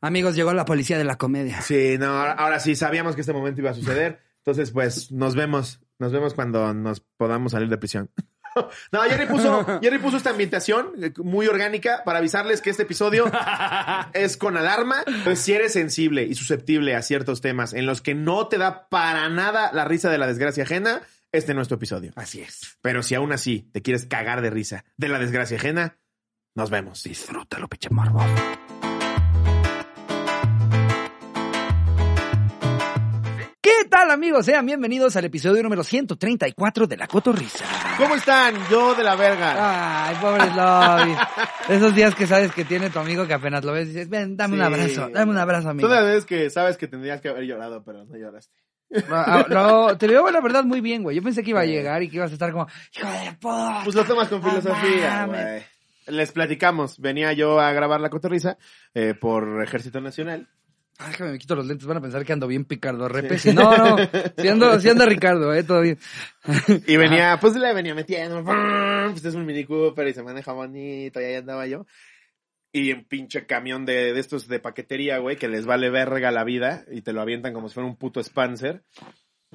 Amigos, llegó la policía de la comedia. Sí, no, ahora, ahora sí, sabíamos que este momento iba a suceder. Entonces, pues, nos vemos. Nos vemos cuando nos podamos salir de prisión. No, Jerry puso, Jerry puso esta ambientación eh, muy orgánica para avisarles que este episodio es con alarma. Entonces, si eres sensible y susceptible a ciertos temas en los que no te da para nada la risa de la desgracia ajena, este no es nuestro episodio. Así es. Pero si aún así te quieres cagar de risa de la desgracia ajena, nos vemos. Disfrútalo, pinche morbo. Tal, amigos? Sean bienvenidos al episodio número 134 de La Cotorrisa. ¿Cómo están? Yo de la verga. Ay, pobre Lobby. Esos días que sabes que tiene tu amigo que apenas lo ves y dices, ven, dame un Sí, abrazo, dame un abrazo, amigo. Todas las veces que sabes que tendrías que haber llorado, pero no lloraste. No, ah, no, te veo la verdad muy bien, güey. Yo pensé que iba a llegar y que ibas a estar como, hijo de puta. Pues lo tomas con filosofía, mames". güey. Les platicamos. Venía yo a grabar la cotorriza eh, por Ejército Nacional. Ah, déjame, me quito los lentes, van a pensar que ando bien Picardo Repes. Y no, no, si ando, sí anda Ricardo, eh, todo bien. Y venía, pues le venía metiendo. Pues es un Mini Cooper y se maneja bonito. Y ahí andaba yo. Y en pinche camión de, de estos de paquetería, güey, que les vale verga la vida y te lo avientan como si fuera un puto Spancer.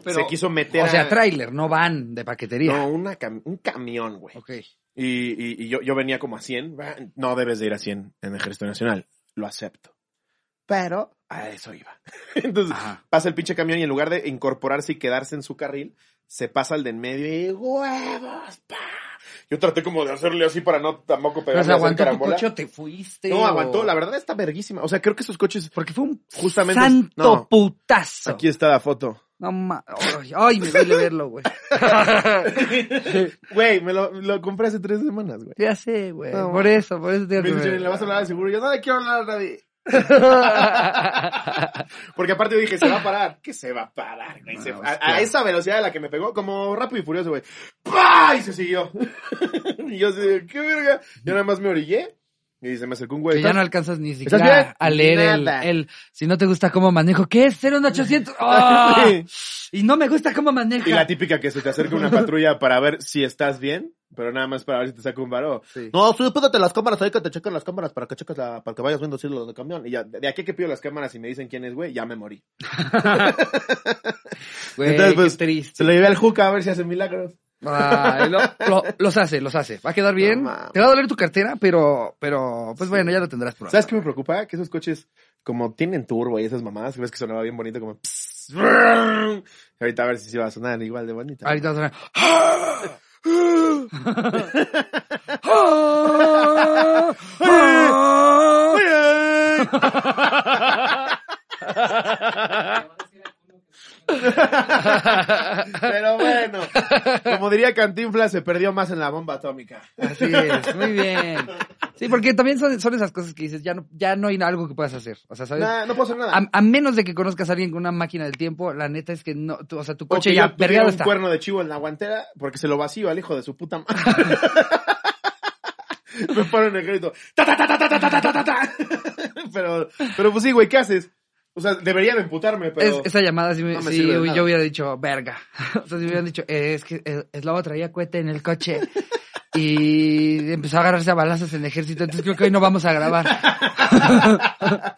Pero, se quiso meter O sea, a- tráiler, no van de paquetería. No, una cam- un camión, güey. Ok. Y, y, y yo, yo venía como a 100. va, No debes de ir a 100 en Ejército Nacional. Lo acepto. Pero a eso iba. Entonces Ajá. pasa el pinche camión y en lugar de incorporarse y quedarse en su carril, se pasa al de en medio y huevos, pa. Yo traté como de hacerle así para no tampoco pegarle se a hacer aguantó tu carambola. coche o te fuiste. No, o- aguantó. La verdad está verguísima. O sea, creo que esos coches... Porque fue un Justamente- santo no. putazo. Aquí está la foto. No ma... Ay, ay, me duele verlo, güey. Güey, me lo, lo compré hace tres semanas, güey. ya sé, güey. No. por eso, por eso te Me dice, le vas a hablar al seguro. Yo no le quiero hablar a nadie. Porque aparte dije, se va a parar. ¿Qué se va a parar, güey? No, a, esa velocidad a la que me pegó, como rápido y furioso, güey. ¡Pah! Y se siguió. y yo así, ¿qué verga? Yo nada más me orillé y se me acercó un güey. que ya no alcanzas ni ¿Estás siquiera a leer el, si no te gusta cómo manejo, ¿qué es? Ser un 800. ¡Ah! Y no me gusta cómo maneja. Y la típica que se te acerca una patrulla para ver si estás bien, pero nada más para ver si te saca un varo. Sí. No, sí, pégate las cámaras ahí que te chequen las cámaras para que cheques la, para que vayas viendo si lo de camión. Y ya, de aquí que pido las cámaras y me dicen quién es, güey, ya me morí. Güey, Entonces, pues, qué triste. Se lo llevé al Juca a ver si hace milagros. Ay, lo- lo- los hace, los hace. Va a quedar bien. No. Te va a doler tu cartera, pero, pero, pues bueno, ya lo tendrás pronto. ¿Sabes qué me preocupa? Que esos coches, como tienen turbo y esas mamadas, ves que sonaba bien bonito, como... pss, brrrr. Ahorita a ver si se va a sonar igual de bonito. Ahorita vas a ver. Pero bueno, como diría Cantinflas, se perdió más en la bomba atómica. Así es, muy bien. Sí, porque también son, son esas cosas que dices, ya no, ya no hay algo que puedas hacer. O sea, ¿sabes? Nah, no puedo hacer nada. A, a menos de que conozcas a alguien con una máquina del tiempo, la neta es que no, tú- o sea, tu coche ya perdido un está. cuerno de chivo en la guantera porque se lo vacío al hijo de su puta madre. Me paro en el grito. Ta, ta, ta, ta, ta, ta, ta, ta, ta, ta. Pero, pero pues sí, güey, ¿qué haces? O sea, deberían imputarme, pero... Es- esa llamada sí, me, no me sí, sirve de yo hubiera dicho, verga. O sea, si hubieran dicho, eh, es que el Eslavo traía cohete en el coche y empezó a agarrarse a balazos en el ejército, entonces creo que hoy no vamos a grabar.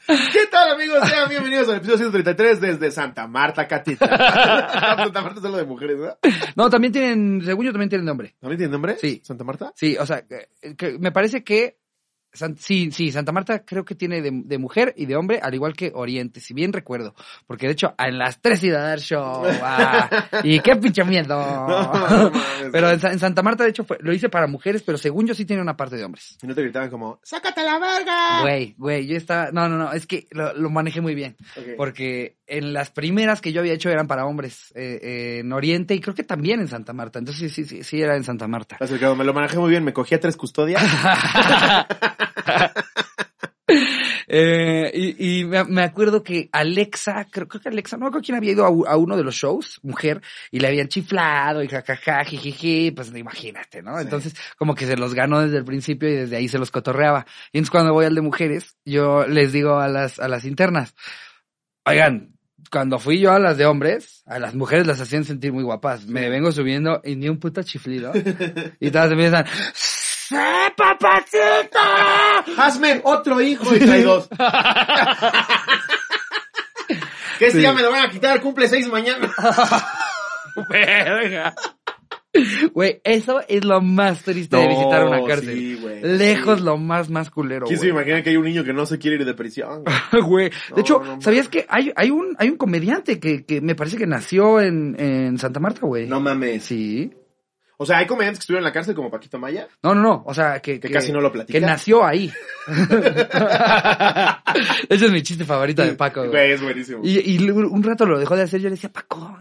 ¿Qué tal, amigos? Sean bienvenidos al episodio 133 desde Santa Marta, Catita. Santa Marta es solo de mujeres, ¿verdad? No, también tienen, según yo, también tienen nombre. ¿También tiene nombre? Sí. ¿Santa Marta? Sí, o sea, que- que me parece que San- sí, sí, Santa Marta creo que tiene de, de mujer y de hombre, al igual que Oriente, si bien recuerdo. Porque de hecho, en las tres iba a dar show. ah, y qué pinche miedo. No, no mames. pero en, en Santa Marta, de hecho, fue- lo hice para mujeres, pero según yo sí tiene una parte de hombres. Y no te gritaban como, ¡sácate la verga! Güey, güey, yo estaba. No, no, no, es que lo, lo manejé muy bien. Porque en las primeras que yo había hecho eran para hombres eh, eh, en Oriente y creo que también en Santa Marta. Entonces sí, sí, sí, sí era en Santa Marta. Me lo manejé muy bien, me cogí a tres custodias. Eh, y y me, acuerdo que Alexa, creo, creo que Alexa, no me acuerdo quién había ido a, uno de los shows, mujer, y le habían chiflado y jajaja, jijiji, pues imagínate, ¿no? Sí. Entonces, como que se los ganó desde el principio y desde ahí se los cotorreaba. Y entonces cuando voy al de mujeres, yo les digo a las, a las internas, oigan, cuando fui yo a las de hombres, a las mujeres las hacían sentir muy guapas. Me vengo subiendo y ni un puto chiflido. y todas empiezan, ¡Sí, papacito! Hazme otro hijo y trae dos. que este Sí. ya me lo van a quitar, cumple seis mañana. Verga. Güey, eso es lo más triste de visitar una cárcel. sí, Lejos sí. lo más, más culero, ¿Quién se imagina que hay un niño que no se quiere ir de prisión? güey? De hecho, no ¿sabías que hay, hay un, hay un comediante que, que me parece que nació en, en Santa Marta, güey? No mames. Sí. O sea, hay comediantes que estuvieron en la cárcel como Paquito Maya. No, no, no. O sea, que, Que casi no lo platica. Que nació ahí. Ese es mi chiste favorito de Paco, güey. Es buenísimo. Y, y un rato lo dejó de hacer. Yo le decía, Paco,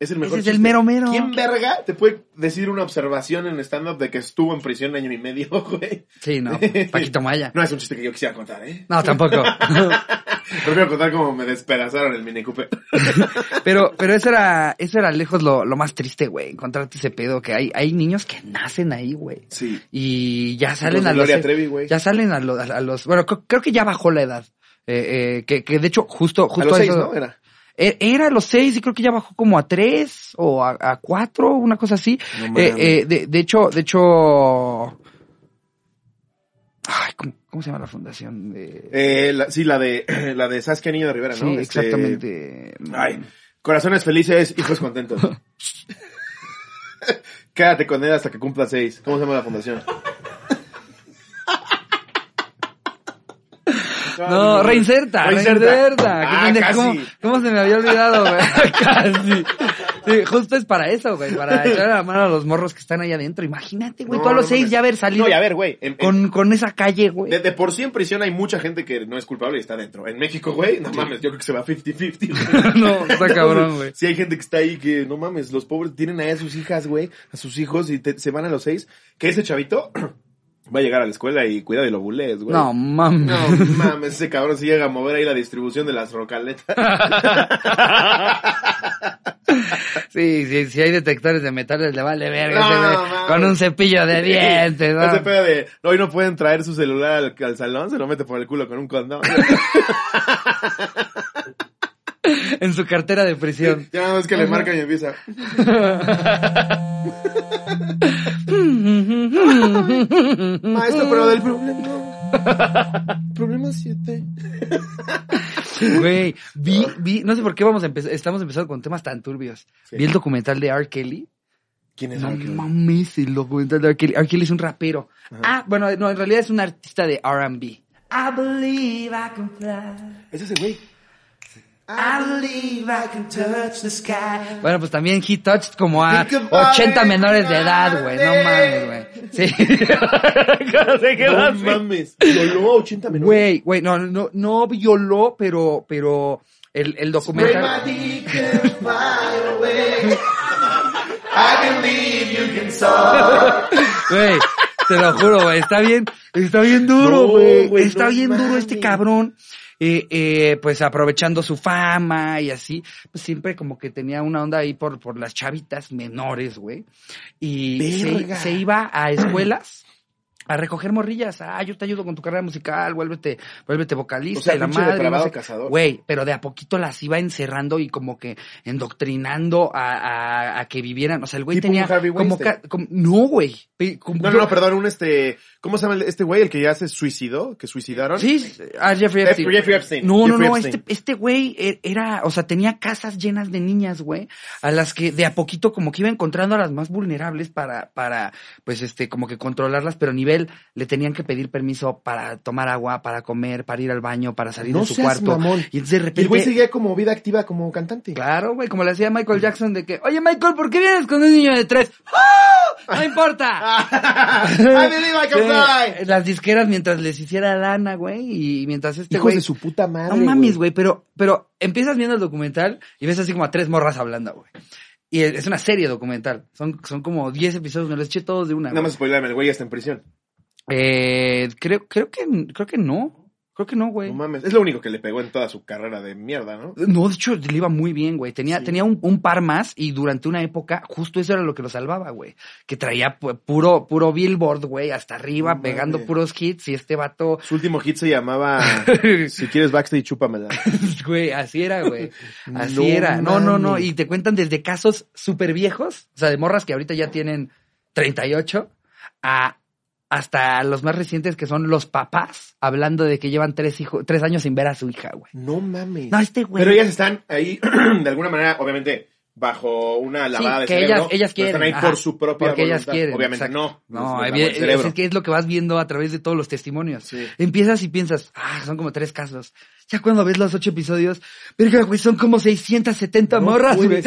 es el mejor ese es el mero mero. ¿Quién verga te puede decir una observación en stand-up de que estuvo en prisión año y medio, güey? Sí, no. Paquito Maya. No es un chiste que yo quisiera contar, ¿eh? No, tampoco. Prefiero contar cómo me despedazaron el Mini Cooper. Pero, pero eso era, eso era lejos lo, lo más triste, güey. Encontrarte ese pedo que hay, hay niños que nacen ahí, güey. Sí. Y ya salen Los a los, Gloria Trevi, güey. ya salen a los, a los, bueno, creo, que ya bajó la edad. Eh, eh, que, que de hecho, justo, justo A los seis, eso- ¿no? Era. E- Era a los seis y creo que ya bajó como a tres o a, a cuatro, una cosa así. No Eh, eh, de, de hecho, de hecho, ay, ¿cómo, cómo se llama la fundación? De... Eh, la- sí, la de, la de Saskia Niño de Rivera, sí, ¿no? Este, exactamente. Ay, corazones felices, hijos contentos. Quédate con él hasta que cumpla seis. ¿Cómo se llama la fundación? No, reinserta, Reinserta. Ah, casi. ¿Cómo, cómo se me había olvidado, güey? Casi. Sí, justo es para eso, güey, para echarle la mano a los morros que están ahí adentro. Imagínate, güey, No, a los no seis ya haber salido No, y a ver, güey. en- en- con, con esa calle, güey. de, de por sí en prisión hay mucha gente que no es culpable y está dentro. En México, güey, no mames, yo creo que se va 50-50. No, está cabrón, güey. Si hay gente que está ahí que, no mames, los pobres tienen ahí a sus hijas, güey, a sus hijos y te- se van a los seis. Que ese chavito va a llegar a la escuela y cuida de lo bules, güey. No, mames. No mames, ese cabrón se llega a mover ahí la distribución de las rocaletas. Sí, sí, si hay detectores de metales, le vale verga. No, con un cepillo de dientes, ¿no? Ese pedo de, hoy no pueden traer su celular al, al salón, se lo mete por el culo con un condón. En su cartera de prisión. ya nada más que le marcan y empieza. Maestro, pero del problema. Problema 7. Güey, vi, vi, no sé por qué vamos a empezar, estamos empezando con temas tan turbios. Sí. Vi el documental de R. Kelly. ¿Quién es No R. Kelly? mames, el documental de R. Kelly. R. Kelly es un rapero. Ah, bueno, no, en realidad es un artista de R&B. I believe I can fly. Es ese güey. I believe I can touch the sky. Bueno, pues también he touched como a Think about 80 it, menores de edad, güey. No mames, güey. Sí. ¿Cómo se quedó No así? mames. Violó a 80 menores. Güey, güey, no, no, no violó, pero, pero el, el documental. Güey, te lo juro, güey, está bien, está bien duro, No, güey, güey, está no bien duro mames. este cabrón. Eh, eh, pues aprovechando su fama y así, pues siempre como que tenía una onda ahí por, por las chavitas menores, güey. Y se, iba a escuelas a recoger morrillas. Ah, yo te ayudo con tu carrera musical, vuélvete, vuélvete vocalista O sea, y la madre. no sé- cazador. Güey, pero de a poquito las iba encerrando y como que endoctrinando a, a, a que vivieran. O sea, el güey tenía como, como- no, güey. Como- No, no, no, perdón, un este, ¿cómo se llama el- este güey, el que ya se suicidó, que suicidaron? Sí, a Jeffrey Epstein. Jeffrey Epstein. No, no, Jeffrey no, Epstein. este, este güey e- era, o sea, tenía casas llenas de niñas, güey, a las que de a poquito como que iba encontrando a las más vulnerables para, para, pues este, como que controlarlas, pero a nivel le tenían que pedir permiso para tomar agua, para comer, para ir al baño, para salir No de su seas cuarto. mamón. Y entonces de repente. El güey seguía como vida activa como cantante. Claro, güey, como le hacía Michael Jackson de que, oye Michael, ¿por qué vienes con un niño de tres? ¡Ah! No importa. I believe I can Las disqueras mientras les hiciera lana, güey, y mientras este Hijos güey... de su puta madre. No mames, güey, pero, pero empiezas viendo el documental y ves así como a tres morras hablando, güey. Y es una serie documental. Son, son como 10 episodios, me los eché todos de una. Nada güey. más spoilerme, el güey ya está en prisión. Eh, creo, creo que, creo que no. Creo que no, güey. No mames. Es lo único que le pegó en toda su carrera de mierda, ¿no? No, de hecho, le iba muy bien, güey. Tenía, Sí. tenía un, un par más y durante una época, justo eso era lo que lo salvaba, güey. Que traía pu- puro, puro billboard, güey, hasta arriba, No pegando mames. puros hits y este vato, Su último hit se llamaba Si quieres backstage, chúpamela. güey, así era, güey. Así No era. No, no, no. Y te cuentan desde casos súper viejos, o sea, de morras que ahorita ya tienen 38, a hasta los más recientes que son los papás hablando de que llevan tres hijos, tres años sin ver a su hija, güey. No mames. No, este güey. Pero ellas están ahí, de alguna manera, obviamente, bajo una lavada de que cerebro. ellas, ellas pero quieren. Están ahí ajá, por su propia porque ellas quieren. Obviamente exacto. no. No, evi- es que es lo que vas viendo a través de todos los testimonios. Sí. Empiezas y piensas, ah, son como tres casos. Ya cuando ves los ocho episodios, verga, güey, son como 670 No morras, güey.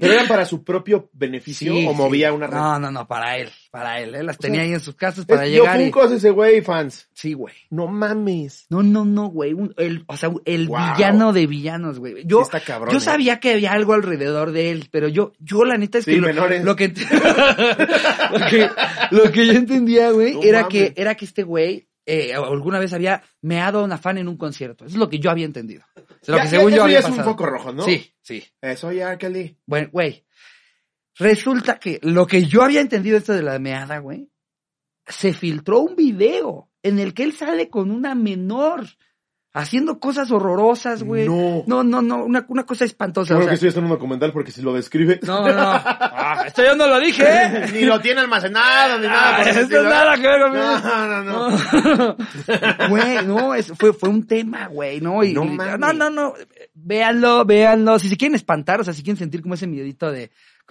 ¿Pero eran para su propio beneficio Sí, o sí. movía una red? No, no, no, para él, para él. Él las sea, tenía ahí en sus casas para Es- llegar Yo y... Funkos ese güey, fans. Sí, güey. No mames. No, no, no, güey. Un- el, o sea, el Wow. villano de villanos, güey. Yo, Sí está cabrón, yo eh. sabía que había algo alrededor de él, pero yo, yo la neta es Sí, que lo, menores. lo que, lo que lo que yo entendía, güey, No era mames. que era que este güey eh, alguna vez había meado a una fan en un concierto. Eso es lo que yo había entendido. O sea, lo Ya- que ya- según yo eso había ya es un foco rojo, ¿no? Sí, sí. Eh, soy R. Kelly. Bueno, güey. Resulta que lo que yo había entendido esto de la meada, güey, se filtró un video en el que él sale con una menor haciendo cosas horrorosas, güey. No. No, no, no, una, una cosa espantosa. Seguro o que sea, estoy haciendo un documental porque si lo describe. no, no, no. Ah, esto yo no lo dije, ¿eh? ni lo tiene almacenado, ni nada. Ah, por el eso estilo. nada que ver conmigo. No, no, no. Güey, no, es- fue, fue un tema, güey, ¿no? Y, No y- no, no, no, véanlo, véanlo. Si se quieren espantar, o sea, si quieren sentir como ese miedito de,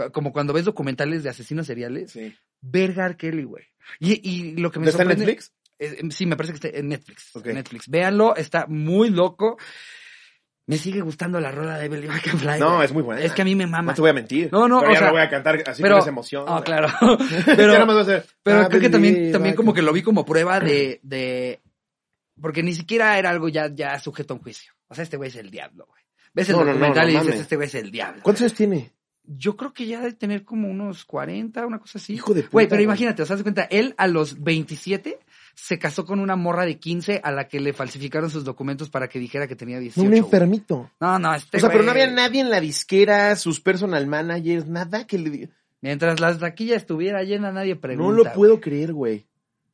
como cuando ves documentales de asesinos seriales, Sí. verga R. Kelly, güey. Y, y lo que me ¿Está en. Netflix? Eh, eh, sí, me parece que está en Netflix. En Netflix. Véanlo, está muy loco. Me sigue gustando la rola de Belly Fly. No, güey. es muy buena. Es que a mí me mama. No te voy a mentir. No, no, Pero o ya sea, lo voy a cantar así pero- con esa emoción. No, güey. claro. Pero, nada más va a ser, pero "I creo que también, también como can-". que lo vi como prueba de, de, porque ni siquiera era algo ya, ya sujeto a un juicio. O sea, este güey es el diablo, güey. Ves el No, no, no, documental no y dices, este güey es el diablo. ¿Cuántos años tiene? Yo creo que ya debe tener como unos 40, una cosa así. Hijo de puta, Güey, pero güey. imagínate, o sea, cuenta, él a los 27 se casó con una morra de 15 a la que le falsificaron sus documentos para que dijera que tenía 18. un güey. enfermito. No, no, este o sea, pero no güey, había nadie en la disquera, sus personal managers, nada que le. Mientras la taquilla estuviera llena, nadie pregunta. No lo güey. puedo creer, güey.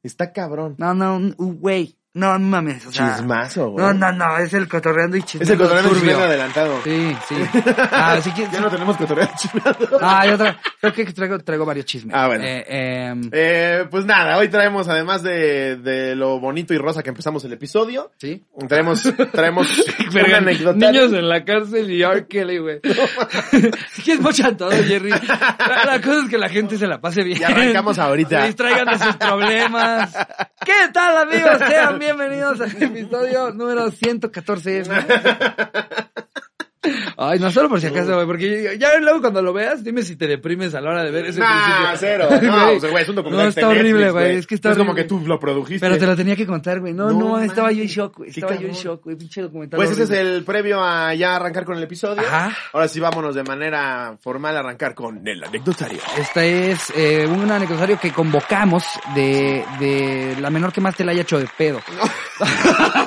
Está cabrón. No, no, güey. No, no mames. O sea, Chismazo, güey. No, no, no, es el cotorreando y Es chismeando. el cotorreo turbio. chismeando adelantado. Sí, sí. Ah, sí que- Ya no tenemos cotorreo chismeando. Ah, yo tra- creo que traigo, traigo varios chismes. Ah, bueno. Eh, em, Eh, pues nada, hoy traemos, además de, de lo bonito y rosa que empezamos el episodio, ¿Sí? traemos, traemos un Verga, anecdotario. Niños en la cárcel y R. Kelly, güey. Si es mochan todo, Jerry. La, la cosa es que la gente se la pase bien. Y arrancamos ahorita. Distraigan de sus problemas. ¿Qué tal, amigos? Sean bienvenidos al episodio número 114. Ay, no solo por si acaso, güey, porque ya luego cuando lo veas, dime si te deprimes a la hora de ver ese Nah, cero. No, Güey. pues, güey, es un documental. No, está horrible, güey. Es que está es como que tú lo produjiste. Pero te lo tenía que contar, güey. No, No no, estaba yo en shock, güey. Estaba yo en shock, güey. Pinche documental. Pues ese es el previo a ya arrancar con el episodio. Ajá. Ahora sí vámonos de manera formal a arrancar con el anecdotario. Este es eh, un anecdotario que convocamos de, de la menor que más te la haya hecho de pedo. No,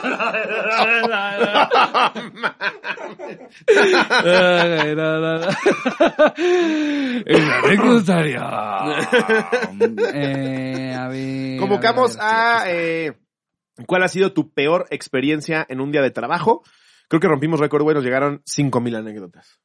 Eh, a ver, Convocamos ver, a eh, cuál ha sido tu peor experiencia en un día de trabajo. Creo que rompimos récord, güey, nos llegaron 5000 anécdotas.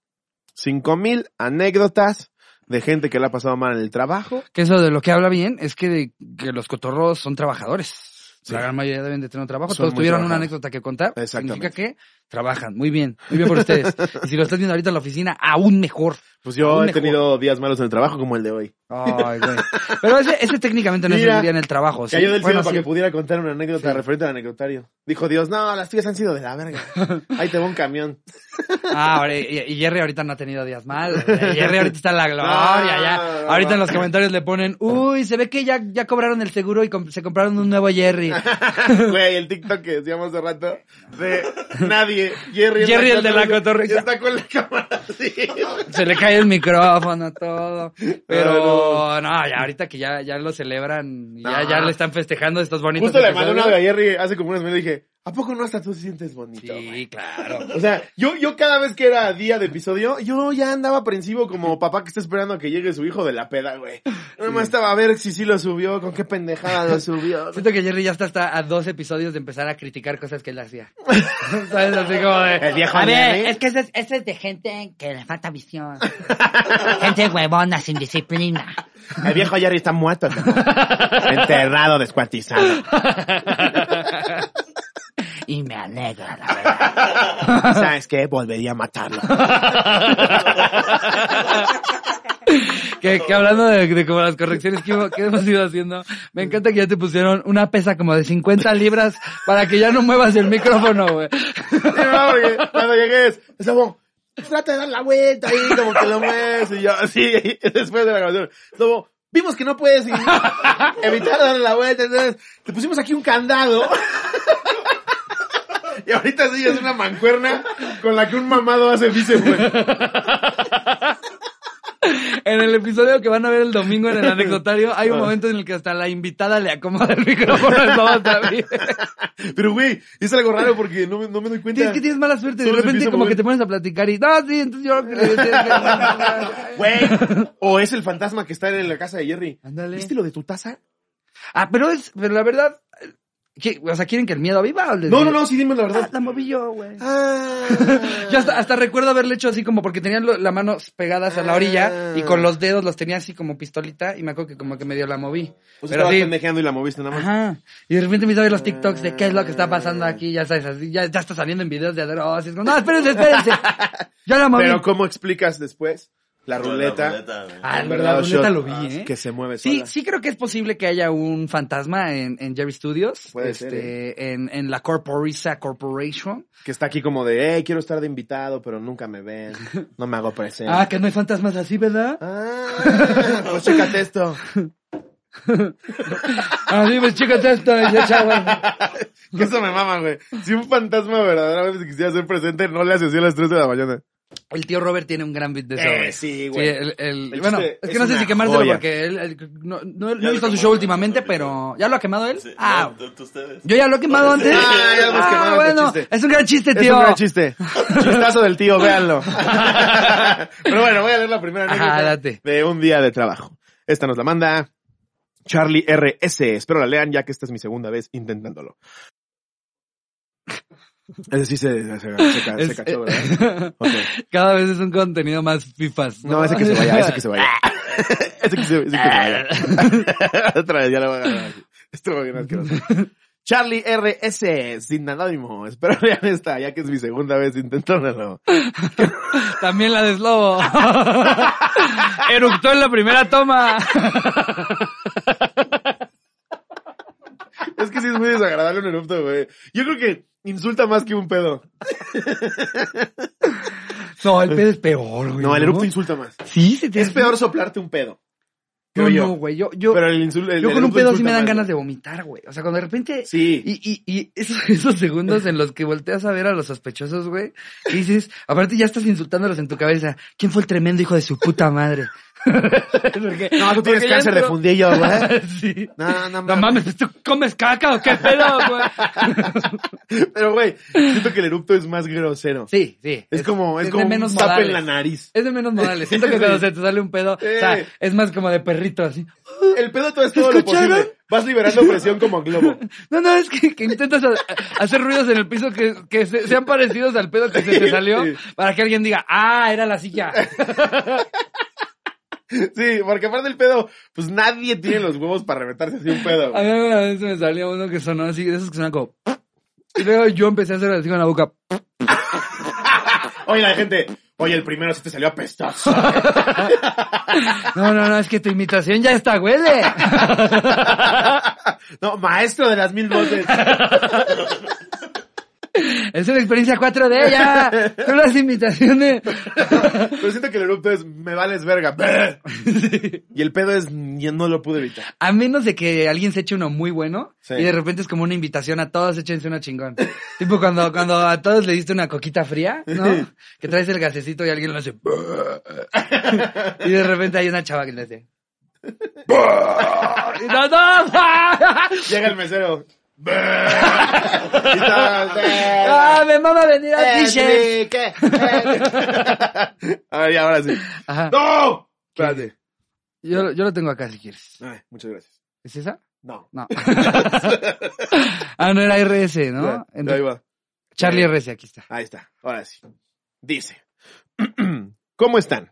5000 anécdotas de gente que le ha pasado mal en el trabajo. Que eso de lo que habla bien es que, de- que los cotorros son trabajadores. Sí. La gran mayoría deben de tener un trabajo. Son Todos tuvieron una anécdota que contar. Significa que trabajan. Muy bien. Muy bien por ustedes. y si lo estás viendo ahorita en la oficina, aún mejor. Pues yo he mejor. tenido días malos en el trabajo como el de hoy. Ay, güey. Pero ese, ese técnicamente no es Mira, un día en el trabajo. ¿sí? Cayó del Bueno, cielo para sí. que pudiera contar una anécdota Sí. referente al anecdotario. Dijo Dios, no, las tuyas han sido de la verga. Ahí te va un camión. Ah, ahora, y, y Jerry ahorita no ha tenido días malos. Jerry ahorita está en la gloria, No, ya. no, ahorita en los comentarios le ponen, uy, se ve que ya, ya cobraron el seguro y se compraron un nuevo Jerry. Güey, el TikTok que decíamos hace rato de nadie. Jerry, en Jerry, el de la cotorrisa. Está con la cámara así. Se le cae el micrófono, todo. Pero no, ya ahorita que ya, ya lo celebran, ya, ya le están festejando estos bonitos Justo le mandé un episodios. audio a Jerry hace como unos meses y dije, ¿A poco no hasta tú te sientes bonito? güey? Sí, claro. O sea, yo, yo cada vez que era día de episodio, yo ya andaba aprensivo como papá que está esperando a que llegue su hijo de la peda, güey. Nada más estaba a ver si sí lo subió, con qué pendejada lo subió. Siento que Jerry ya está hasta a dos episodios de empezar a criticar cosas que él hacía. ¿Sabes? Así como de... El viejo A ver, Jerry. es que ese es, ese es de gente que le falta visión. gente huevona, sin disciplina. El viejo Jerry está muerto, cabrón. enterrado, descuartizado. Y me alegra, la verdad. ¿Sabes qué? Volvería a matarlo. Que, que hablando de, de como las correcciones que, hemos- que hemos ido haciendo, me encanta que ya te pusieron una pesa como de 50 libras para que ya no muevas el micrófono, güey. Sí, no, porque cuando llegues, es como, trata de dar la vuelta ahí, como que lo mueves, y yo, así, después de la grabación. Luego, vimos que no puedes evitar darle la vuelta, entonces, te pusimos aquí un candado. Y ahorita sí es una mancuerna con la que un mamado hace bíceps, güey. En el episodio que van a ver el domingo en el anecdotario, hay un momento en el que hasta la invitada le acomoda el micrófono al Baba también. Pero, güey, es algo raro porque no, me- no me doy cuenta. Es que tienes mala suerte, de Solo se repente empieza a como mover. que te pones a platicar y, no, sí, entonces yo creo que le decía que- Güey, o es el fantasma que está en la casa de Jerry. Ándale. ¿Viste lo de tu taza? Ah, pero es, pero la verdad. O sea, ¿quieren que el miedo viva o les No, digo? no, no, sí, dime la Ah, verdad. la moví yo, güey. Ah. Yo hasta, hasta recuerdo haberle hecho así como porque tenían las manos pegadas a la orilla y con los dedos los tenía así como pistolita y me acuerdo que como que medio la moví. Pues Pero sí. pendejeando y la moviste nada más. Ajá. Y de repente me ver los TikToks de qué es lo que está pasando aquí, ya sabes, así, ya, ya está saliendo en videos de como, no, espérense, espérense. Ya la moví. Pero ¿cómo explicas después la ruleta? Ah, en verdad, la ruleta lo vi, ¿eh? Que se mueve Sí, sola. sí creo que es posible que haya un fantasma en, en Jerry Studios. Puede este, ser, ¿eh? en, en la Corporisa Corporation. Que está aquí como de, hey, quiero estar de invitado, pero nunca me ven. No me hago presente. Ah, que no hay fantasmas así, ¿verdad? Ah, pues chécate esto. Ah, sí, pues chécate esto, dice chavo. Que eso me mama, güey. Si un fantasma verdaderamente quisiera ser presente, no le hace así a las 3 de la mañana. El tío Robert tiene un gran beat de eso. Eh, güey. sí, güey. el, el- El bueno, es que es no sé si quemárselo joya. porque él, no, no, no he visto su show en últimamente, pero ¿ya lo ha quemado él? Sí, ah, ustedes. yo ya lo he quemado antes. Ah, ya lo quemado, bueno, es un gran chiste, Es tío. un gran chiste. Chistazo del tío, véanlo. Pero bueno, voy a leer la primera Ajá, anécdota date. de un día de trabajo. Esta nos la manda Charlie RS. Espero la lean ya que esta es mi segunda vez intentándolo. Ese sí se, se, se, se cachó, ¿verdad? Ok. Cada vez es un contenido más fifas. No, ese que se vaya, ese que se vaya. ese que se, ese que se vaya. Otra vez, ya lo voy a agarrar. va bien asqueroso. Charlie RS, sin anónimo. Espero lean esta, ya que es mi segunda vez intentándolo. También la de Slobo. Eructó en la primera toma. Es que sí es muy desagradable un erupto, güey. Yo creo que insulta más que un pedo. No, el pedo es peor, güey. No, el erupto insulta más. Sí, se te Es peor soplarte un pedo. No, yo. no, güey. Yo, yo, Pero el insulto. el- yo el con un pedo sí me dan ganas de vomitar, güey. O sea, cuando de repente... Sí. Y, y, y esos, esos segundos en los que volteas a ver a los sospechosos, güey, y dices, aparte ya estás insultándolos en tu cabeza. ¿Quién fue el tremendo hijo de su puta madre? Porque- No, tú tienes cáncer de entró- fundillo, güey. sí. No, no, No mames, ¿tú comes caca o qué pedo, güey? Pero, güey, siento que el erupto es más grosero. Sí, sí. Es, como, es, de como un menos zap en modales. la nariz. Es de menos modales. Siento que cuando se te sale un pedo, o sea, es más como de perrito así. El pedo todo es todo lo posible. Vas liberando presión como globo. No, no, es que, que intentas hacer ruidos en el piso que, que se- sean parecidos al pedo que se te salió Sí. para que alguien diga, ah, era la silla. Sí, porque aparte del pedo, pues nadie tiene los huevos para reventarse así un pedo. A mí una vez me salió uno que sonó así, de esos que sonan como... Y luego yo empecé a hacer así con la boca. Oye, la gente, oye, el primero sí te salió apestoso. No, no, no, es que tu imitación ya está, huele. No, maestro de las mil voces. Es una experiencia 4D ya. Son las imitaciones. Pero siento que el erupto es, me vales verga. Y el pedo es, yo no lo pude evitar. A menos de que alguien se eche uno muy bueno Sí. y de repente es como una invitación a todos, échense uno chingón. tipo cuando, cuando a todos le diste una coquita fría, ¿no? Que traes el gasecito y alguien lo hace. y de repente hay una chava que le hace. Llega el mesero. "Eh, ¡Ah, me mama venir a eh, t ¿qué? Eh. A ver, ya, ahora sí. Ajá. ¡No! Espérate. Yo, yo lo tengo acá si quieres. Ay, muchas gracias. ¿Es esa? No. No. ah, no era RS, ¿no? Ya, Entonces, ahí va. Charlie RS, aquí está. Ahí está. Ahora sí. Dice. ¿Cómo están?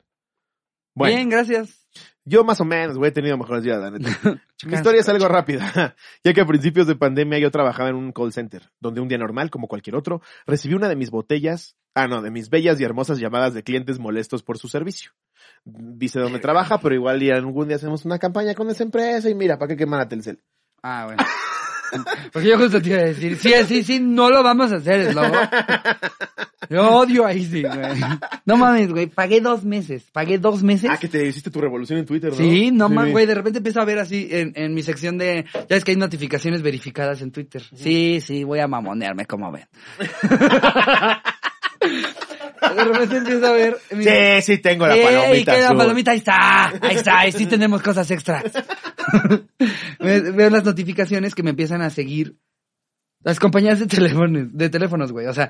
Bueno, Bien, gracias. Yo más o menos, güey, he tenido mejores días, la neta. Mi historia es algo rápida, ya que a principios de pandemia yo trabajaba en un call center, donde un día normal, como cualquier otro, recibí una de mis botellas, ah, no, de mis bellas y hermosas llamadas de clientes molestos por su servicio. Dice dónde trabaja, pero igual y algún día hacemos una campaña con esa empresa y mira, ¿para qué quemar a Telcel? Ah, bueno. Porque yo justo te iba a decir, sí, sí, sí, no lo vamos a hacer, es lobo. Yo odio ahí, sí, güey. No mames, güey, pagué dos meses, pagué dos meses. Ah, que te hiciste tu revolución en Twitter, ¿no? Sí, no Sí. más, güey, de repente empiezo a ver así en, en mi sección de, ya es que hay notificaciones verificadas en Twitter. Sí, sí, voy a mamonearme, como ven. de repente empiezo a ver. Sí, sí, tengo la ¡Ey, palomita que la azul. palomita! Ahí está, ahí está, ahí sí tenemos cosas extras. Veo las notificaciones que me empiezan a seguir las compañías de teléfonos, de teléfonos, güey. O sea,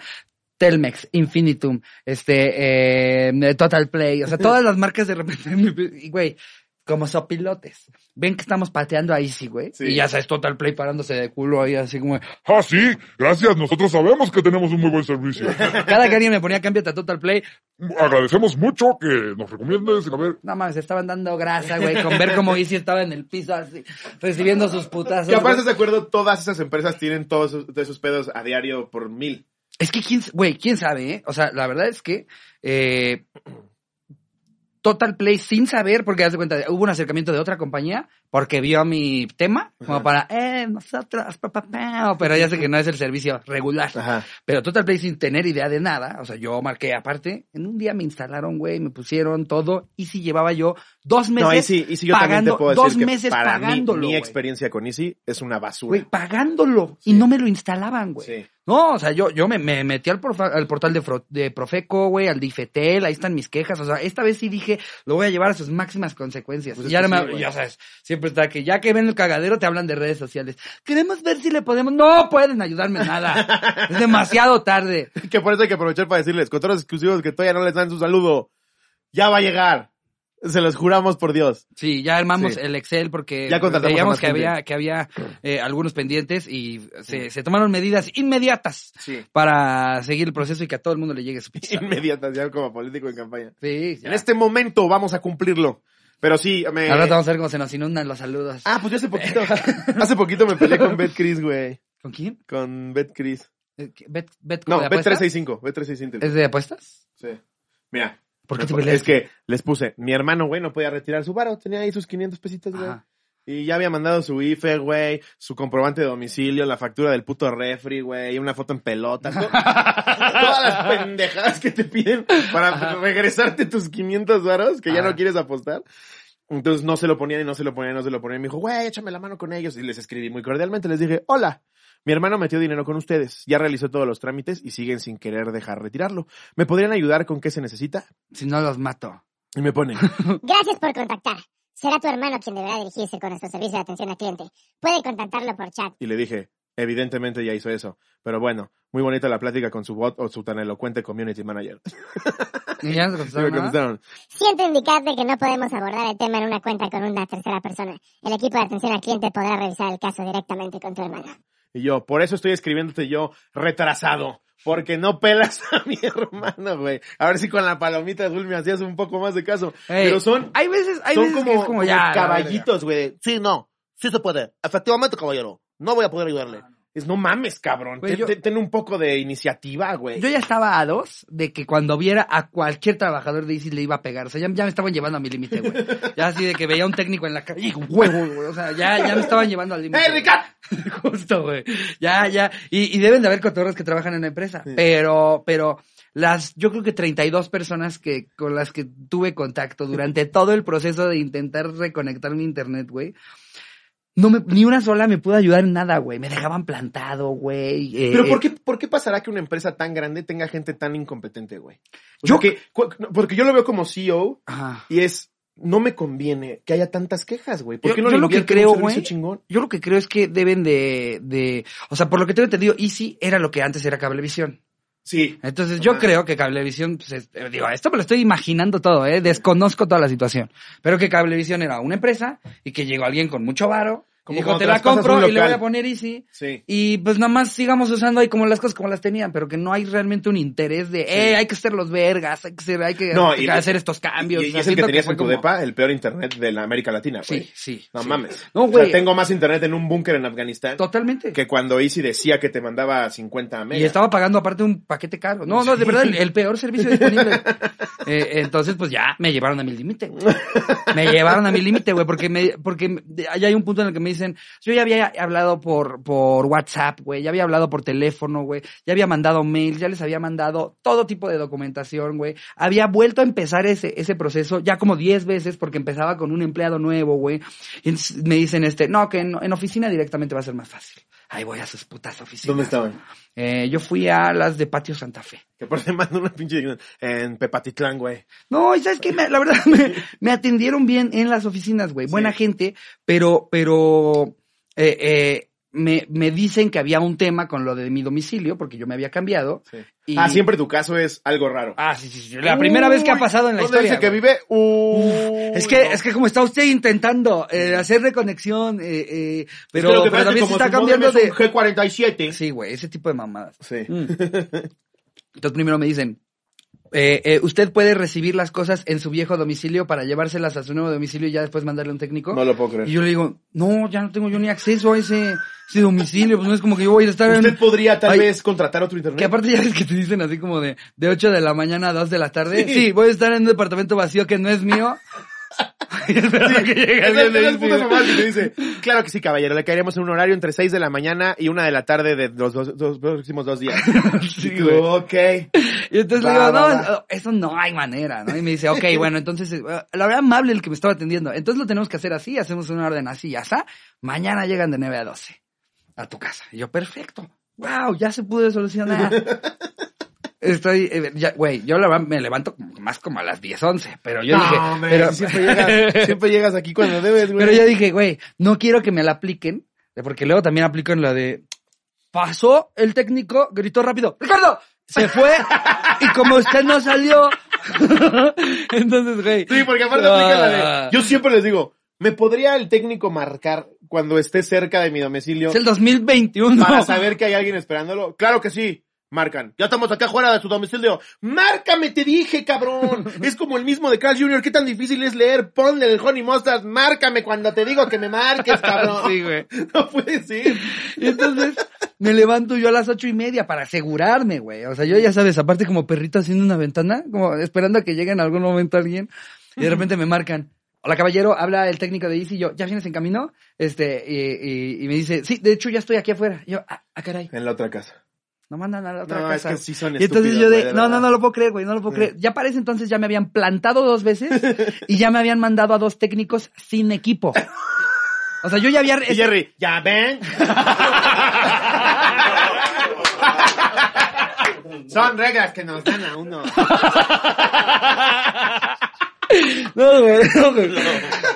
Telmex, Infinitum, este, eh, Total Play, o sea, todas las marcas de repente, güey, como sopilotes. Ven que estamos pateando ahí, sí, güey. Sí. Y ya sabes, Total Play parándose de culo ahí, así como, Ah, sí, gracias. Nosotros sabemos que tenemos un muy buen servicio. cada que alguien me ponía cámbiate a Total Play, Agradecemos mucho que nos recomiendes. A ver, No mames, estaban dando grasa, güey, con ver cómo Easy estaba en el piso así, recibiendo sus putazos. Que aparte, güey. ¿estás de acuerdo? Todas esas empresas tienen todos esos, de esos pedos a diario por mil. Es que quién, güey, quién sabe, ¿eh? O sea, la verdad es que eh, Total Play sin saber, porque haz de cuenta, hubo un acercamiento de otra compañía porque vio mi tema, como Ajá. para, eh, nosotros, pa, pa, pa", pero ya sé que no es el servicio regular. Ajá. Pero Total Play sin tener idea de nada, o sea, yo marqué aparte, en un día me instalaron, güey, me pusieron todo, y si llevaba yo dos meses No, Easy, Easy yo pagando, te puedo decir dos que meses mí, pagándolo, mi experiencia con Easy es una basura. Güey, pagándolo. Sí. Y no me lo instalaban, güey. Sí. No, o sea, yo, yo me, me metí al, porfa- al portal de, Fro- de Profeco, güey, al de Ifetel, ahí están mis quejas. O sea, esta vez sí dije, lo voy a llevar a sus máximas consecuencias. Pues y ya, no me- sí, ya sabes, siempre está que ya que ven el cagadero te hablan de redes sociales. Queremos ver si le podemos. No pueden ayudarme nada. es demasiado tarde. Que por eso hay que aprovechar para decirles, controles exclusivos que todavía no les dan su saludo. Ya va a llegar. Se los juramos por Dios. Sí, ya armamos Sí. el Excel porque Ya veíamos que gente. había, que había eh, algunos pendientes y se, se tomaron medidas inmediatas Sí. para seguir el proceso y que a todo el mundo le llegue su pizza. Inmediatas, ya como político en campaña. Sí, ya. En este momento vamos a cumplirlo. Pero sí, me... Rato vamos a ver cómo se nos inundan los saludos. Ah, pues yo hace poquito, hace poquito me peleé con Bet Chris, güey. ¿Con quién? Con Bet Chris. Eh. ¿Bet, bet No, de apuestas? Bet365, Bet365. ¿Es de apuestas? Sí. Mira. ¿Por qué te? Es que les puse, mi hermano, güey, no podía retirar su varo, tenía ahí sus 500 pesitos, güey. Y ya había mandado su IFE, güey, su comprobante de domicilio, la factura del puto refri, güey, una foto en pelotas. to- Todas las pendejadas que te piden para regresarte tus 500 varos que ya no quieres apostar. Entonces no se lo ponían y no se lo ponían y no se lo ponían. Me dijo, güey, échame la mano con ellos. Y les escribí muy cordialmente. Les dije, hola, mi hermano metió dinero con ustedes. Ya realizó todos los trámites y siguen sin querer dejar retirarlo. ¿Me podrían ayudar con qué se necesita? Si no los mato. Y me ponen, Gracias por contactar. Será tu hermano quien deberá dirigirse con nuestro servicio de atención al cliente. Puede contactarlo por chat. y le dije, evidentemente ya hizo eso. Pero bueno, muy bonita la plática con su bot o su tan elocuente community manager. ¿Y ya Y me contestaron contestaron, Siento indicarte que no podemos abordar el tema en una cuenta con una tercera persona. El equipo de atención al cliente podrá revisar el caso directamente con tu hermano. Y yo, por eso estoy escribiéndote yo retrasado. Porque no pelas a mi hermano, güey. A ver si con la palomita azul me hacías un poco más de caso. Ey, Pero son, Hay veces, hay son veces como, que es como, como ya. caballitos, güey. Sí, no. Sí se puede. Efectivamente, caballero. No voy a poder ayudarle. Es no mames, cabrón. Güey, Ten, yo- ten- un poco de iniciativa, güey. Yo ya estaba a dos de que cuando viera a cualquier trabajador de Easy le iba a pegar. O sea, ya, ya me estaban llevando a mi límite, güey. Ya así de que veía a un técnico en la calle, y huevo, güey. O sea, ya, ya me estaban llevando al límite. ¡Eh, Ricardo! Justo, güey. Ya, ya. Y, y deben de haber cotorros que trabajan en la empresa. Sí. Pero, pero las, yo creo que 32 personas que, con las que tuve contacto durante todo el proceso de intentar reconectar mi internet, güey. No me, ni una sola me pudo ayudar en nada, güey. Me dejaban plantado, güey. eh, Pero ¿por qué, ¿por qué pasará que una empresa tan grande tenga gente tan incompetente, güey? O Yo- sea, que, porque yo lo veo como CEO Ajá. y es, no me conviene que haya tantas quejas, güey. ¿Por Yo- qué no yo lo que creo, güey? Yo lo que creo es que deben de, de, o sea, por lo que tengo entendido, Easy era lo que antes era Cablevisión. Sí. Entonces yo creo que Cablevisión, pues, es- eh, digo, esto me lo estoy imaginando todo, eh, desconozco toda la situación, pero que Cablevisión era una empresa y que llegó alguien con mucho varo, Como y dijo, te la compro y le voy local". a poner Easy. Sí. Y pues nada más sigamos usando ahí como las cosas como las tenían, pero que no hay realmente un interés de, eh, hay que ser los vergas, hay que ser, hay que, No, hay y- que hacer estos cambios. Y, O y es el que tenías fue en tu como- depa, el peor internet de la América Latina, güey. Sí, sí. No sí. mames. No, O güey. sea, tengo más internet en un búnker en Afganistán Totalmente. que cuando Easy decía que te mandaba 50 megas. Y estaba pagando aparte un paquete caro. No, no, de verdad, el, el peor servicio disponible. Eh, entonces, pues ya me llevaron a mi límite. güey. Me llevaron a mi límite, güey, porque me, porque allá hay un punto en el que me dicen, yo ya había hablado por, por WhatsApp, güey, ya había hablado por teléfono, güey, ya había mandado mails, ya les había mandado todo tipo de documentación, güey. Había vuelto a empezar ese, ese proceso ya como 10 veces porque empezaba con un empleado nuevo, güey. Y me dicen este, no, que en, en oficina directamente va a ser más fácil. Ahí voy a sus putas oficinas. ¿Dónde estaban? Eh, yo fui a las de Patio Santa Fe. Que por mando una pinche en Pepatitlán, güey. No, y sabes que la verdad me, me atendieron bien en las oficinas, güey. Buena Sí. gente, pero, pero eh, eh, me, me dicen que había un tema con lo de mi domicilio, porque yo me había cambiado. Sí. Y- Ah, siempre tu caso es algo raro. Ah, sí, sí, sí. La primera vez que ha pasado en la ¿Dónde historia. dice que vive? Uy, Es que, no. es que como está usted intentando eh, hacer reconexión, eh, eh, Es pero, que que también se está cambiando es de... un G47. Sí, güey, ese tipo de mamadas. Sí. Mm. Entonces primero me dicen, eh, eh, usted puede recibir las cosas en su viejo domicilio para llevárselas a su nuevo domicilio y ya después mandarle a un técnico. No lo puedo creer. Y yo le digo, no, ya no tengo yo ni acceso a ese, ese domicilio, pues no es como que yo voy a estar Usted en... podría tal Ay, vez contratar otro internet. Que aparte ya ves que te dicen así como de, de 8 de la mañana a 2 de la tarde. Sí. Sí, voy a estar en un departamento vacío que no es mío. Y esperando que llegue alguien de sí. te dice, claro que sí, caballero, le caeremos en un horario entre 6 de la mañana y 1 de la tarde de los dos, dos próximos dos días. Sí, Y tú, ok. Y entonces Va, le digo, va, no, va. no, eso no hay manera, ¿no? Y me dice, ok, bueno, entonces, eh, la verdad amable el que me estaba atendiendo. Entonces lo tenemos que hacer así, hacemos una orden así, ya está. Mañana llegan de 9 a 12 a tu casa. Y yo, perfecto. Wow, ya se pudo solucionar. Estoy, eh, güey, yo la me levanto más como a las 10, 11, pero yo no, dije, hombre, pero, si siempre, llegas, siempre llegas aquí cuando debes, güey. pero yo dije, güey, no quiero que me la apliquen, porque luego también aplico en la de, pasó el técnico, gritó rápido, Ricardo, se fue, y como usted no salió, entonces, güey. Sí, porque aparte aplica la ah, de... Yo siempre les digo, ¿me podría el técnico marcar cuando esté cerca de mi domicilio Es el 2021. para saber que hay alguien esperándolo? Claro que sí. Marcan. Ya estamos acá fuera de su domicilio. Márcame, te dije, cabrón. Es como el mismo de Carl Jr. ¿Qué tan difícil es leer? Ponle el honey mustard. Márcame cuando te digo que me marques, cabrón. Sí, güey. No puede ser. Y entonces me levanto yo a las ocho y media para asegurarme, güey. O sea, yo ya sabes, aparte como perrito haciendo una ventana, como esperando a que llegue en algún momento alguien, y de repente me marcan. Hola caballero, habla el técnico de Easy, yo, ¿ya vienes en camino? Este, y, y- y me dice, sí, de hecho ya estoy aquí afuera. Y yo, ah, ah, caray, En la otra casa. No mandan a la otra No, es casa. que sí son y entonces yo de, no, no, no lo puedo creer, güey, no lo puedo creer. Ya para ese entonces ya me habían plantado dos veces y ya me habían mandado a dos técnicos sin equipo. O sea, yo ya había... Y Jerry, ¿ya ven? Son reglas que nos dan a uno. No, güey, no, güey.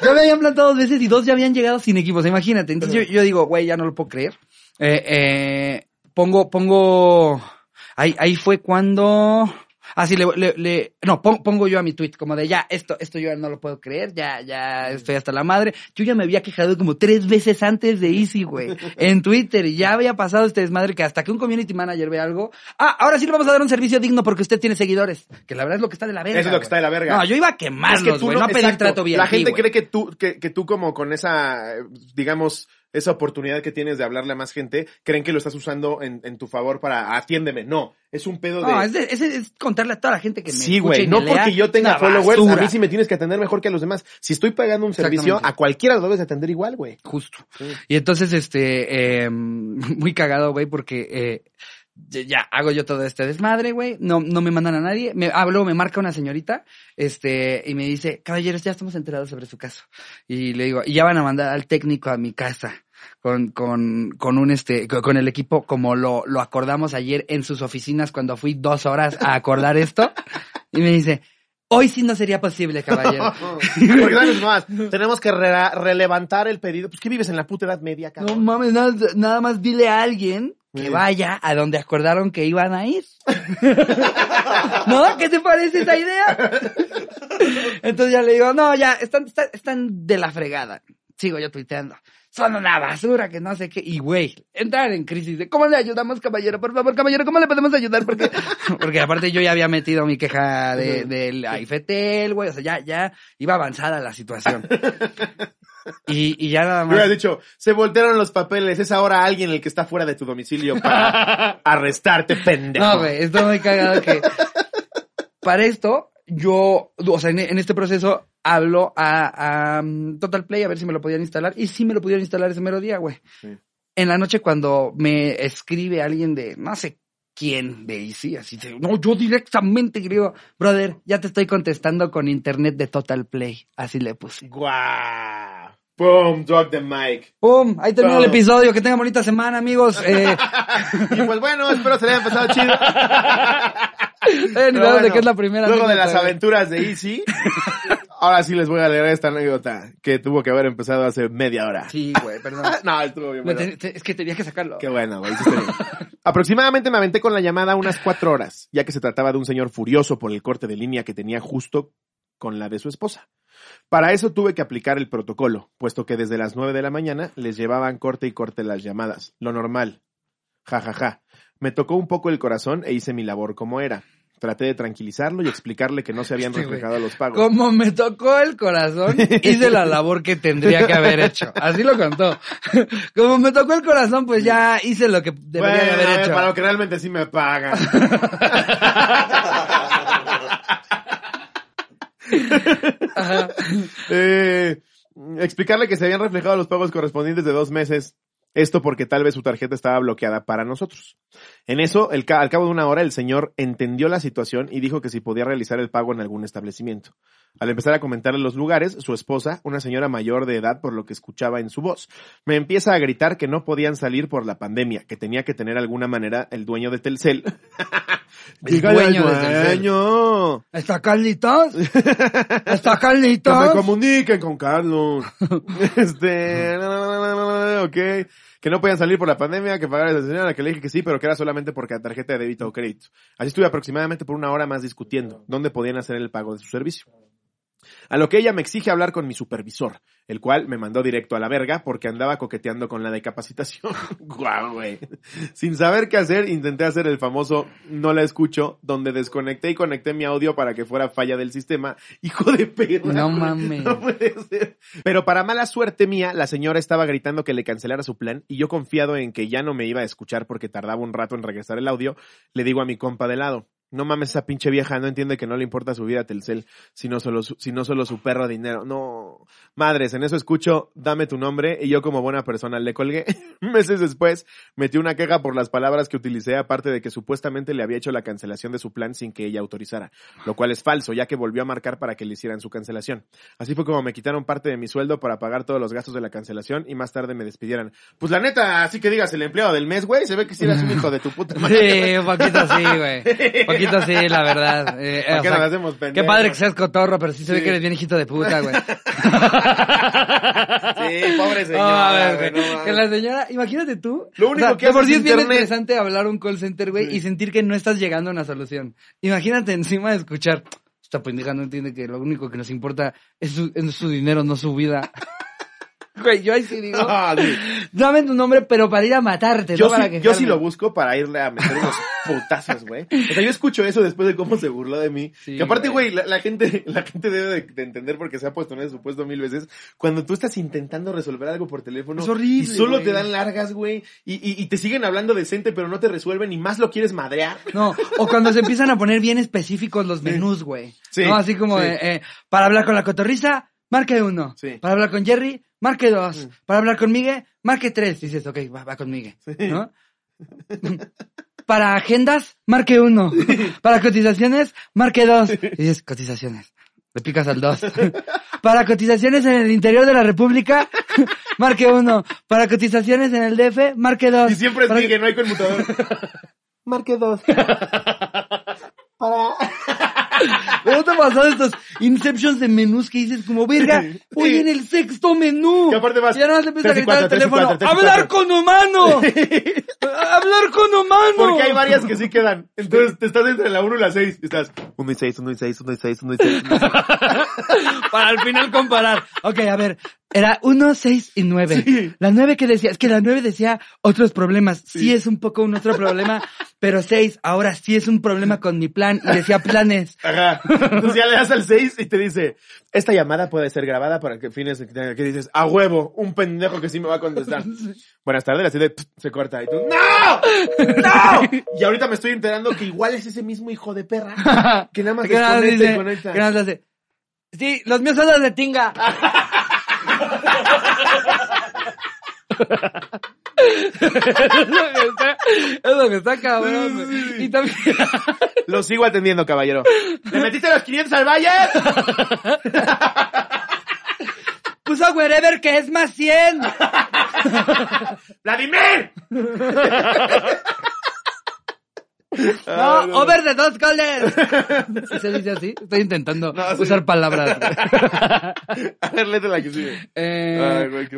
Ya me habían plantado dos veces y dos ya habían llegado sin equipos, imagínate. Entonces yo, yo digo, güey, ya no lo puedo creer. Eh, eh, pongo, pongo, ahí, ahí fue cuando, ah, sí, le, le, le- no, pon- pongo yo a mi tweet como de ya, esto, esto yo no lo puedo creer, ya, ya estoy hasta la madre. Yo ya me había quejado como tres veces antes de Easy, güey, en Twitter y ya había pasado este desmadre que hasta que un community manager ve algo, ah, ahora sí le vamos a dar un servicio digno porque usted tiene seguidores, que la verdad es lo que está de la verga. Eso es lo que güey. está de la verga. No, yo iba a Es quemarlos, tú güey, no, a pedir trato bien. La gente cree que tú, que, que tú como con esa, eh, digamos, esa oportunidad que tienes de hablarle a más gente, creen que lo estás usando en, en tu favor para atiéndeme. No, es un pedo de... No, es, de- es, es contarle a toda la gente que me Sí, güey, no porque yo tenga followers, a mí sí me tienes que atender mejor que a los demás. Si estoy pagando un servicio, a cualquiera lo debes atender igual, güey. Justo. Sí. Y entonces, este, eh, muy cagado, güey, porque eh, ya, hago yo todo este desmadre, güey. No, no me mandan a nadie. Me, ah, luego me marca una señorita, este, y me dice, caballeros, ya estamos enterados sobre su caso. Y le digo, y ya van a mandar al técnico a mi casa. Con, con, con un este, con, el equipo, como lo, lo acordamos ayer en sus oficinas cuando fui dos horas a acordar esto. Y me dice, Hoy sí no sería posible, caballero. Porque sabes más, tenemos que re- relevantar el pedido. Pues que vives en la puta edad media, No cabrón. mames, nada, nada más dile a alguien que vaya a donde acordaron que iban a ir. ¿No? ¿Qué te parece esa idea? Entonces ya le digo, no, ya, están, están, están de la fregada. Sigo yo tuiteando. Son una basura, que no sé qué. Y güey, entrar en crisis de, ¿cómo le ayudamos, caballero? Por favor, caballero, ¿cómo le podemos ayudar? Porque, porque aparte yo ya había metido mi queja de, del AIFETEL, güey. O sea, ya, ya iba avanzada la situación. Y, y ya nada Me hubieras más. dicho, se voltearon los papeles, es ahora alguien el que está fuera de tu domicilio para arrestarte, pendejo. No, güey, estoy muy cagado que para esto yo, o sea, en, en este proceso hablo a, a um, Total Play a ver si me lo podían instalar y sí me lo pudieron instalar ese mero día, güey. Sí. En la noche cuando me escribe alguien de no sé quién de Easy, así de, no, yo directamente digo, brother, ya te estoy contestando con internet de Total Play, así le puse. Guau. Boom, drop the mic. ¡Pum! Ahí termina el episodio. Que tengan bonita semana, amigos. Eh, Y pues bueno, espero se le haya pasado chido. eh, ni idea de bueno, qué es la primera. Luego de las aventuras de Easy, ahora sí les voy a leer esta anécdota que tuvo que haber empezado hace media hora. Sí, güey, perdón. No, estuvo bien. Bueno. te- es que tenía que sacarlo. Qué bueno, güey. Aproximadamente me aventé con la llamada unas cuatro horas, ya que se trataba de un señor furioso por el corte de línea que tenía justo con la de su esposa. Para eso tuve que aplicar el protocolo, puesto que desde las nueve de la mañana les llevaban corte y corte las llamadas, lo normal. Ja, ja, ja. Me tocó un poco el corazón e hice mi labor como era. Traté de tranquilizarlo y explicarle que no se habían güey. reflejado los pagos. Como me tocó el corazón, hice la labor que tendría que haber hecho. Así lo contó. Como me tocó el corazón, pues ya hice lo que debería Bueno, haber hecho. para lo que realmente sí me pagan. Eh, explicarle que se habían reflejado los pagos correspondientes de dos meses. Esto porque tal vez su tarjeta estaba bloqueada para nosotros. En eso, el ca- al cabo de una hora, el señor entendió la situación y dijo que si podía realizar el pago en algún establecimiento. Al empezar a comentarle los lugares, su esposa, una señora mayor de edad por lo que escuchaba en su voz, me empieza a gritar que no podían salir por la pandemia, que tenía que tener alguna manera el dueño de Telcel. El Dígale al dueño de dueño. ¿Está Carlitos? ¿Está Que Carlitos? me comuniquen con Carlos. este, ok. Que no podían salir por la pandemia, que pagar a esa señora, que le dije que sí, pero que era solamente porque la tarjeta de débito o crédito. Así estuve aproximadamente por una hora más discutiendo dónde podían hacer el pago de su servicio. A lo que ella me exige hablar con mi supervisor, el cual me mandó directo a la verga porque andaba coqueteando con la de capacitación. Guau, güey. Sin saber qué hacer, intenté hacer el famoso no la escucho, donde desconecté y conecté mi audio para que fuera falla del sistema. Hijo de perra. No güey. mames. No puede ser. Pero para mala suerte mía, la señora estaba gritando que le cancelara su plan y yo confiado en que ya no me iba a escuchar porque tardaba un rato en regresar el audio, le digo a mi compa de lado. No mames, esa pinche vieja no entiende que no le importa su vida a Telcel, sino solo su, sino solo su perro dinero. No, madres, en eso escucho, dame tu nombre, y yo como buena persona le colgué. Meses después, metí una queja por las palabras que utilicé, aparte de que supuestamente le había hecho la cancelación de su plan sin que ella autorizara, lo cual es falso, ya que volvió a marcar para que le hicieran su cancelación. Así fue como me quitaron parte de mi sueldo para pagar todos los gastos de la cancelación y más tarde me despidieran. Pues la neta, así que digas el empleado del mes, güey, se ve que si eras un hijo de tu puta madre. Sí, un poquito sí, güey. Poquito sí, la verdad. Eh, ¿Por o qué sea, nos hacemos Qué pendejos? padre que seas cotorro, pero sí se ve que eres bien hijito de puta, güey. Sí, pobre señora, a ver, güey, güey, no mames. que la señora, imagínate tú. Lo único o sea, que por sí es bien interesante hablar a un call center, güey, Sí. y sentir que no estás llegando a una solución. Imagínate encima de escuchar, esta pendeja no entiende que lo único que nos importa es su, es su dinero, no su vida. Güey, yo ahí sí digo, Ah, dame tu nombre, pero para ir a matarte, Yo, no para sí, yo quejarme. sí lo busco para irle a meter unos putazos, güey. O sea, yo escucho eso después de cómo se burló de mí. Sí, que aparte, güey. la, la gente, la gente debe de, de entender porque se ha puesto en ese supuesto mil veces. Cuando tú estás intentando resolver algo por teléfono Es horrible, y solo güey. te dan largas, güey, y, y, y te siguen hablando decente, pero no te resuelven y más lo quieres madrear. No, o cuando se empiezan a poner bien específicos los menús, güey. Sí, No, así como, sí. eh, eh, para hablar con la cotorriza, marque uno. Sí. Para hablar con Jerry, marque dos. Mm. Para hablar con Migue, marque tres. Dices, ok, va, va con Migue. Sí. ¿No? Para agendas, marque uno. Para cotizaciones, marque dos. Y dices, cotizaciones. Le picas al dos. Para cotizaciones en el interior de la República, marque uno. Para cotizaciones en el DF, marque dos. Y siempre es Para- Miguel, no hay conmutador. Marque dos. Para. Me gusta pasado estos Inceptions de menús que dices como, verga, voy en el sexto menú. Que aparte vas, Y ya nada más le empiezas a y gritar al y teléfono, y ¡hablar cuatro". con humano! ¡Hablar con humano! Porque hay varias que sí quedan. Entonces te estás entre la 1 y la 6. Estás 1 y 6, 1 y 6, 1 y 6, 1 y 6. Para al final comparar. Ok, a ver, era 1, 6 y 9. Sí. La 9 que decía, es que la 9 decía otros problemas. Sí. es un poco un otro problema, pero 6 ahora sí es un problema con mi plan y decía planes. Ajá. Entonces ya le das al 6 y te dice, esta llamada puede ser grabada para que fines, que dices, a huevo, un pendejo que sí me va a contestar. Buenas tardes, así de, se corta. Y tú, ¡no! ¡No! Y ahorita me estoy enterando que igual es ese mismo hijo de perra. Que nada más desconecta y dice- conecta. que nada más hace, Sí, los míos son los de tinga. Es lo que está, es lo que está cabrón. Y también, Lo sigo atendiendo, caballero. ¿Le metiste los 500 al valle? puso wherever que es más 100. ¡Vladimir! No, over de dos goles. ¿Sí ¿Se dice así? Estoy intentando No, sí. usar palabras. A ver, léete la que sigue. Eh, Ay, güey, qué.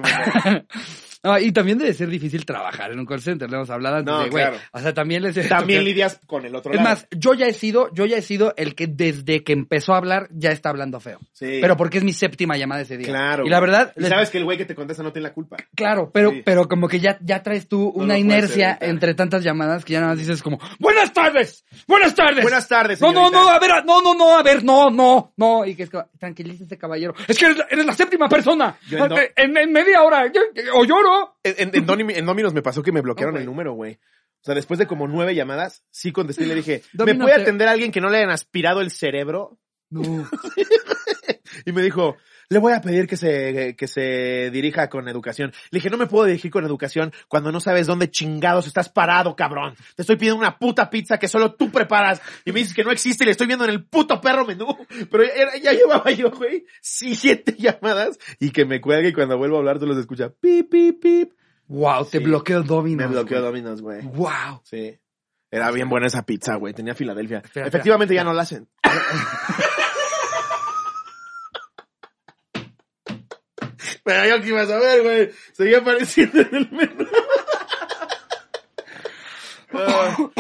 No, y también debe ser difícil trabajar en un call center, le hemos hablado antes No, de, güey. claro. O sea, también les También lidias con el otro Es lado. más, yo ya he sido, yo ya he sido el que desde que empezó a hablar ya está hablando feo. Sí. Pero porque es mi séptima llamada ese día. Claro. Y la verdad, Y les- sabes que el güey que te contesta no tiene la culpa. claro, pero, Sí. pero como que ya, ya traes tú No una inercia entre tantas llamadas que ya nada más dices como, buenas tardes, buenas tardes. Buenas tardes, No, no, no, a ver, no, no, no, a ver, no, no, no. Y que es que, tranquilícese, caballero. Es que eres, la- eres la séptima persona. Yo en do- En, en media hora, yo- o lloro. En, en, en Domi- en Dominos me pasó que me bloquearon el número, güey. O sea, después de como nueve llamadas, sí contesté y le dije, ¿me Dominos puede te- atender a alguien que no le hayan aspirado el cerebro? No. Y me dijo, le voy a pedir que se, que se dirija con educación. Le dije, no me puedo dirigir con educación cuando no sabes dónde chingados estás parado, cabrón. Te estoy pidiendo una puta pizza que solo tú preparas y me dices que no existe y le estoy viendo en el puto perro menú. Pero ya, era- ya llevaba yo, güey, siete llamadas y que me cuelgue y cuando vuelvo a hablar tú los escuchas, pip, pip, pip. Wow, te Sí. bloqueó Domino's. Me bloqueó. Dominos, güey. Wow. Sí. Era bien buena esa pizza, güey. Tenía Filadelfia. Espera, Efectivamente ya no la hacen. Pero yo qué iba a saber, güey. Seguía apareciendo en el menú.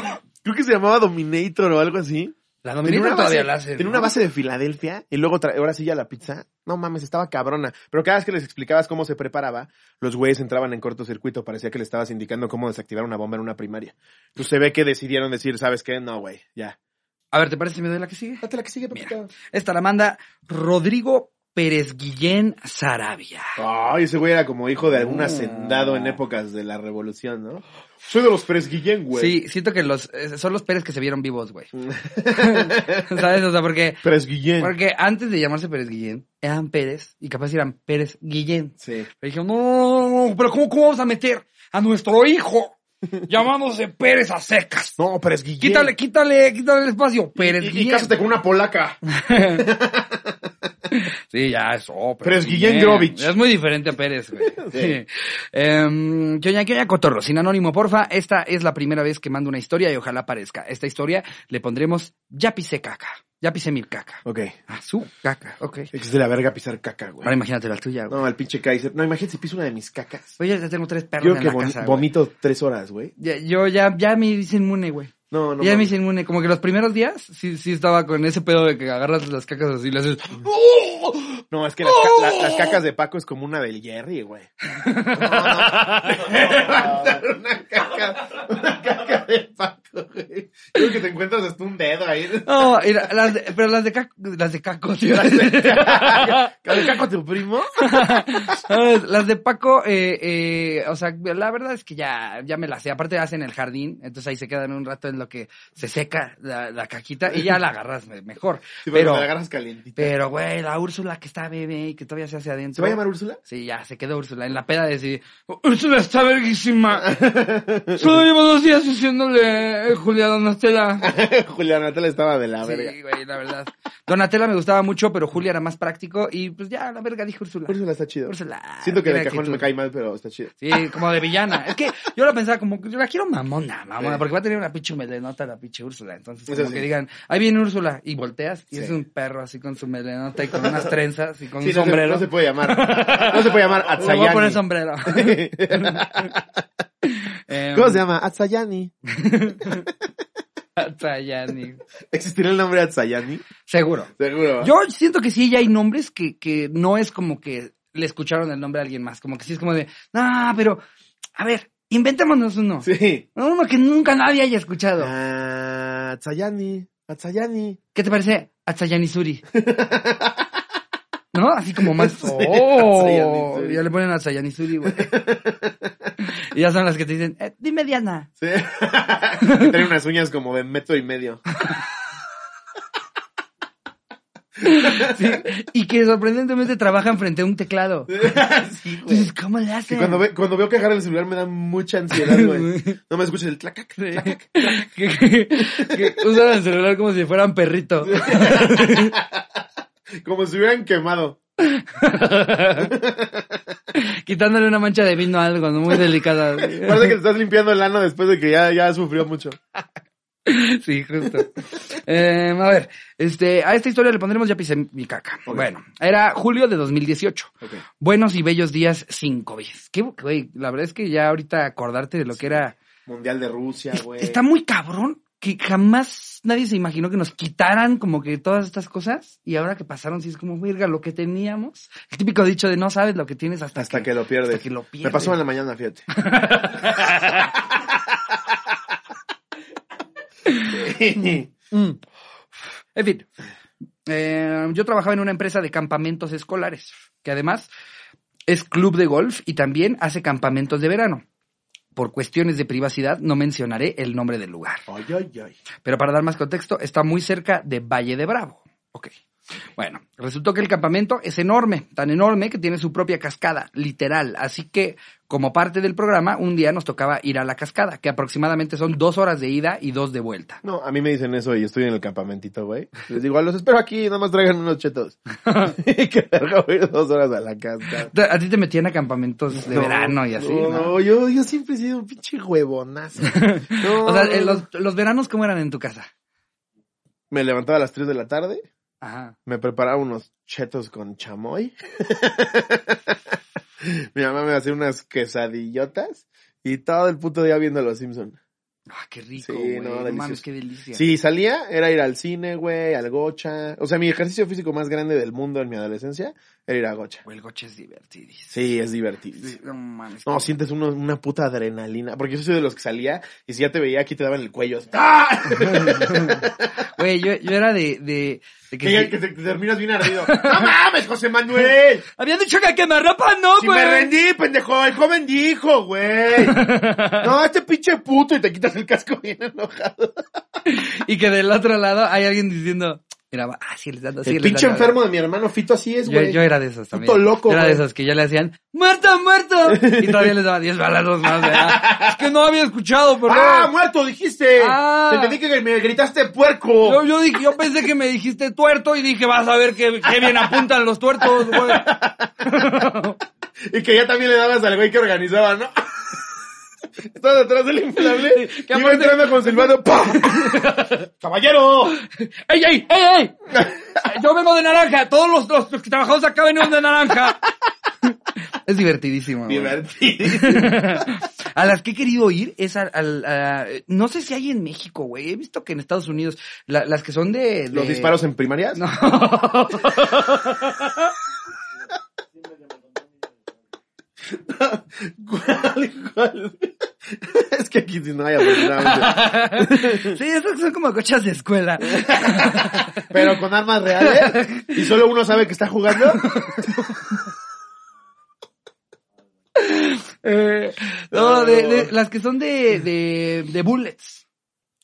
Creo que se llamaba Dominator o algo así. La Dominator una todavía base- la hace. Tenía ¿no? una base de Filadelfia y luego tra- ahora sí ya la pizza. No mames, estaba cabrona. Pero cada vez que les explicabas cómo se preparaba, los güeyes entraban en cortocircuito. Parecía que le estabas indicando cómo desactivar una bomba en una primaria. Entonces se ve que decidieron decir, ¿sabes qué? No, güey, ya. A ver, ¿te parece si me doy la que sigue? Date la que sigue, papito. Esta la manda Rodrigo Pérez Guillén Sarabia. Ay, ese güey era como hijo de algún No. hacendado en épocas de la revolución, ¿no? Soy de los Pérez Guillén, güey. Sí, siento que los eh, son los Pérez que se vieron vivos, güey. ¿Sabes? O sea, porque Pérez Guillén. porque antes de llamarse Pérez Guillén, eran Pérez y capaz eran Pérez Guillén. Sí. Le dijeron, no, no, no, no, pero ¿cómo, ¿cómo vamos a meter a nuestro hijo llamándose Pérez a secas? No, Pérez Guillén. Quítale, quítale, quítale el espacio. Pérez Y, y Guillén. cásate con una polaca. Sí, ya es oh, Pérez Guillén Grovich. Es muy diferente a Pérez, güey. Sí. ¿Qué oña, qué oña, cotorro? Sin anónimo, porfa. Esta es la primera vez que mando una historia y ojalá aparezca. Esta historia le pondremos Ya pisé caca. Ya pisé mi caca. Ok. Ah, su caca, ok. Es de la verga pisar caca, güey. Ahora imagínate la tuya, güey. No, el pinche Kaiser. No, imagínate si piso una de mis cacas. Oye, ya tengo tres perros Yo en que la casa, güey. vomito tres horas, güey. Ya, yo ya, ya me hice inmune, güey. No, no. ya me mames. hice inmune. Como que los primeros días sí, sí estaba con ese pedo de que agarras las cacas así y le haces... No, es que las, ca- la- las cacas de Paco es como una del Jerry, güey. No, una caca, una caca de Paco, güey. Creo que te encuentras hasta un dedo ahí. No, la- las de- pero las de caco, las de caco, tío. ¿De caco tu primo? Las de Paco, eh, eh, o sea, la verdad es que ya, ya me las sé. Aparte hacen el jardín, entonces ahí se quedan un rato en lo que se seca la, la caquita y ya la agarras me- mejor. Sí, pero, la agarras calientita. pero, güey, la Úrsula que está bebé y que todavía se hace adentro. ¿Se va a llamar Úrsula? Sí, ya, se quedó Úrsula. En la peda de decir, Úrsula está verguísima. Solo llevo dos días diciendo Julia Donatella. Julián Natal estaba de la verga. Sí, güey, la verdad. Donatella me gustaba mucho, pero Julia era más práctico y pues ya, la verga, dije Úrsula. Úrsula está chido. Úrsula. Siento que de cajón actitud. me cae mal, pero está chido. Sí, como de villana. Es que yo lo pensaba como, yo la quiero mamona, mamona, porque va a tener una pinche melenota la pinche Úrsula. Entonces, como sí. que digan, ahí viene Úrsula, y volteas, y Sí. es un perro así con su melenota y con unas trenzas y con Sí, un no se- sombrero. No se, puede llamar. No se puede llamar Le voy a poner Atsayani. sombrero. Em, ¿Cómo se llama? Atsayani. Atsayani. ¿Existirá el nombre Atsayani? Seguro. Seguro. Yo siento que sí, ya hay nombres que, que no es como que le escucharon el nombre a alguien más. Como que sí es como de, no, pero, a ver, inventémonos uno. Sí. Uno que nunca nadie haya escuchado. Ah, Atsayani. Atsayani. ¿Qué te parece Atsayani Suri? ¿No? Así como más. Sí, ¡Oh! Ya le ponen Atsayani Suri, güey. y ya son las que te dicen, eh, dime Diana. Sí. Tiene unas uñas como de metro y medio. Sí, y que sorprendentemente trabajan frente a un teclado. sí, güey. Entonces, ¿cómo le hacen? cuando, ve- cuando veo que agarra el celular me da mucha ansiedad, güey. No me escuchas el tlacac, tlacac. que, que- que usan el celular como si fueran perrito. Como si hubieran quemado. Quitándole una mancha de vino a algo, ¿no? Muy delicada. Parece que te estás limpiando el ano después de que ya, ya sufrió mucho. Sí, justo. Eh, a ver, este, a esta historia le pondremos ya pisé mi caca. Bueno, era julio de 2018. Ok. Buenos y bellos días sin COVID. Qué, güey, la verdad es que ya ahorita acordarte de lo que era... Mundial de Rusia, güey. Está muy cabrón que jamás nadie se imaginó que nos quitaran como que todas estas cosas y ahora que pasaron sí es como, verga, lo que teníamos. El típico dicho de no sabes lo que tienes hasta, Hasta que lo pierdes. hasta que lo Me pierdes. pasó en la mañana, fíjate. Mm. En fin, eh, yo trabajaba en una empresa de campamentos escolares, que además es club de golf y también hace campamentos de verano. Por cuestiones de privacidad no mencionaré el nombre del lugar. Ay, ay, ay. Pero para dar más contexto, está muy cerca de Valle de Bravo. Ok. Bueno, resultó que el campamento es enorme, tan enorme que tiene su propia cascada, literal. Así que, como parte del programa, un día nos tocaba ir a la cascada, que aproximadamente son dos horas de ida y dos de vuelta. No, a mí me dicen eso y estoy en el campamentito, güey. Les digo, los espero aquí, nada más traigan unos chetos. y que voy dos horas a la casa. A ti te metían a campamentos de verano y así, No, ¿no? no, yo, yo siempre he sido un pinche huevonazo. No, O sea, no, eh, no. los, los veranos, ¿cómo eran en tu casa? Me levantaba a las 3 de la tarde, Ajá. me preparaba unos chetos con chamoy. Mi mamá me hacía unas quesadillotas y todo el puto día viendo Los Simpson. Ah, qué rico, Sí, güey. no, No, delicioso. mames, qué delicia. Si salía, era ir al cine, güey, al gocha. O sea, mi ejercicio físico más grande del mundo en mi adolescencia era ir a gocha. Güey, el coche es divertidísimo. Sí, es divertido. Sí, No mames. No, sientes uno- una puta adrenalina. Porque yo soy de los que salía y si ya te veía aquí te daban el cuello. así, ¡Ah! Güey, yo, yo era de, de, de que Que, sí- que te, te terminas bien ardido. ¡No mames, José Manuel! Habían dicho que quemarropa no, Si güey. me rendí, pendejo, el joven dijo, güey. No, este pinche puto y te quitas el casco bien enojado. Y que del otro lado hay alguien diciendo, va, ah, sí, les dando, sí, el les pinche dando. enfermo de mi hermano Fito así es, güey. yo era de esos también. Puto loco, Yo era de esos que ya le hacían, ¡muerto, muerto! Y todavía les daba 10 balazos más, ¿verdad? Es que no había escuchado, perdón. ¡Ah, muerto, dijiste! Ah. Te entendí que me gritaste puerco. Yo, yo dije, yo pensé que me dijiste tuerto y dije, vas a ver qué, qué bien apuntan los tuertos, güey. Y que ya también le dabas al güey que organizaba, ¿no? Estaba detrás del inflable. que iba entrando con silbando. ¡Pam! ¡Caballero! ¡Ey, ey, ey, ey! Yo vengo de naranja, todos los, los, los que trabajamos acá venimos de naranja. Es divertidísimo. Divertido. A las que he querido ir es al, al- a- no sé si hay en México, güey. He visto que en Estados Unidos, la- las que son de, de- ¿Los disparos en primarias? No. ¿Cuál, cuál? Es que aquí sí no hay, afortunadamente. sí, esos son como cochas de escuela. Pero con armas reales. Y solo uno sabe que está jugando. Eh, no, de, de- las que son de, de, de bullets.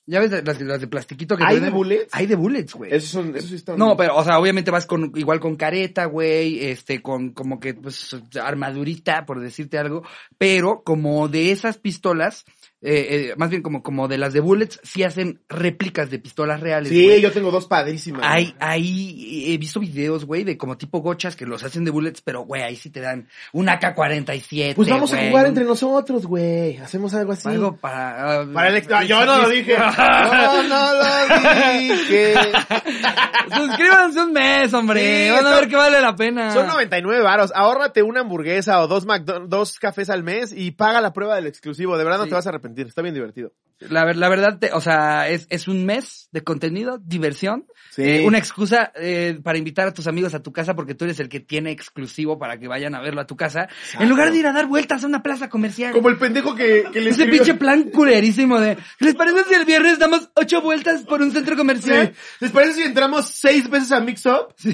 ¿Ya ves las, las de plastiquito que ¿Hay de bullets? Hay de bullets, güey. Esos son, esos sí están. No, pero, o sea, obviamente vas con, igual con careta, güey, este, con como que, pues, armadurita, por decirte algo, pero como de esas pistolas, eh, eh, más bien como, como de las de Bullets, sí hacen réplicas de pistolas reales. Sí, yo tengo dos padrísimas. Hay, ahí he visto videos, güey, de como tipo gochas que los hacen de bullets, pero, güey, ahí sí te dan un AK-47. Pues vamos a jugar entre nosotros, güey. Hacemos algo así. Algo para... ah, Para el ex- No, yo no lo dije. Yo no lo dije. Suscríbanse un mes, hombre. Sí, Van a son- ver que vale la pena. Son 99 varos. Ahórrate una hamburguesa o dos, McDo- dos cafés al mes y paga la prueba del exclusivo. De verdad no Sí. te vas a arrepentir. Está bien divertido. La, la verdad, te- o sea, es, es un mes de contenido, diversión, Sí. eh, una excusa eh, para invitar a tus amigos a tu casa porque tú eres el que tiene exclusivo para que vayan a verlo a tu casa, en lugar de ir a dar vueltas a una plaza comercial. Como el pendejo que, que le Ese escribió- pinche plan culerísimo de, ¿les parece si el viernes damos ocho vueltas por un centro Sí. comercial? ¿Les parece si entramos seis veces a Mix Up?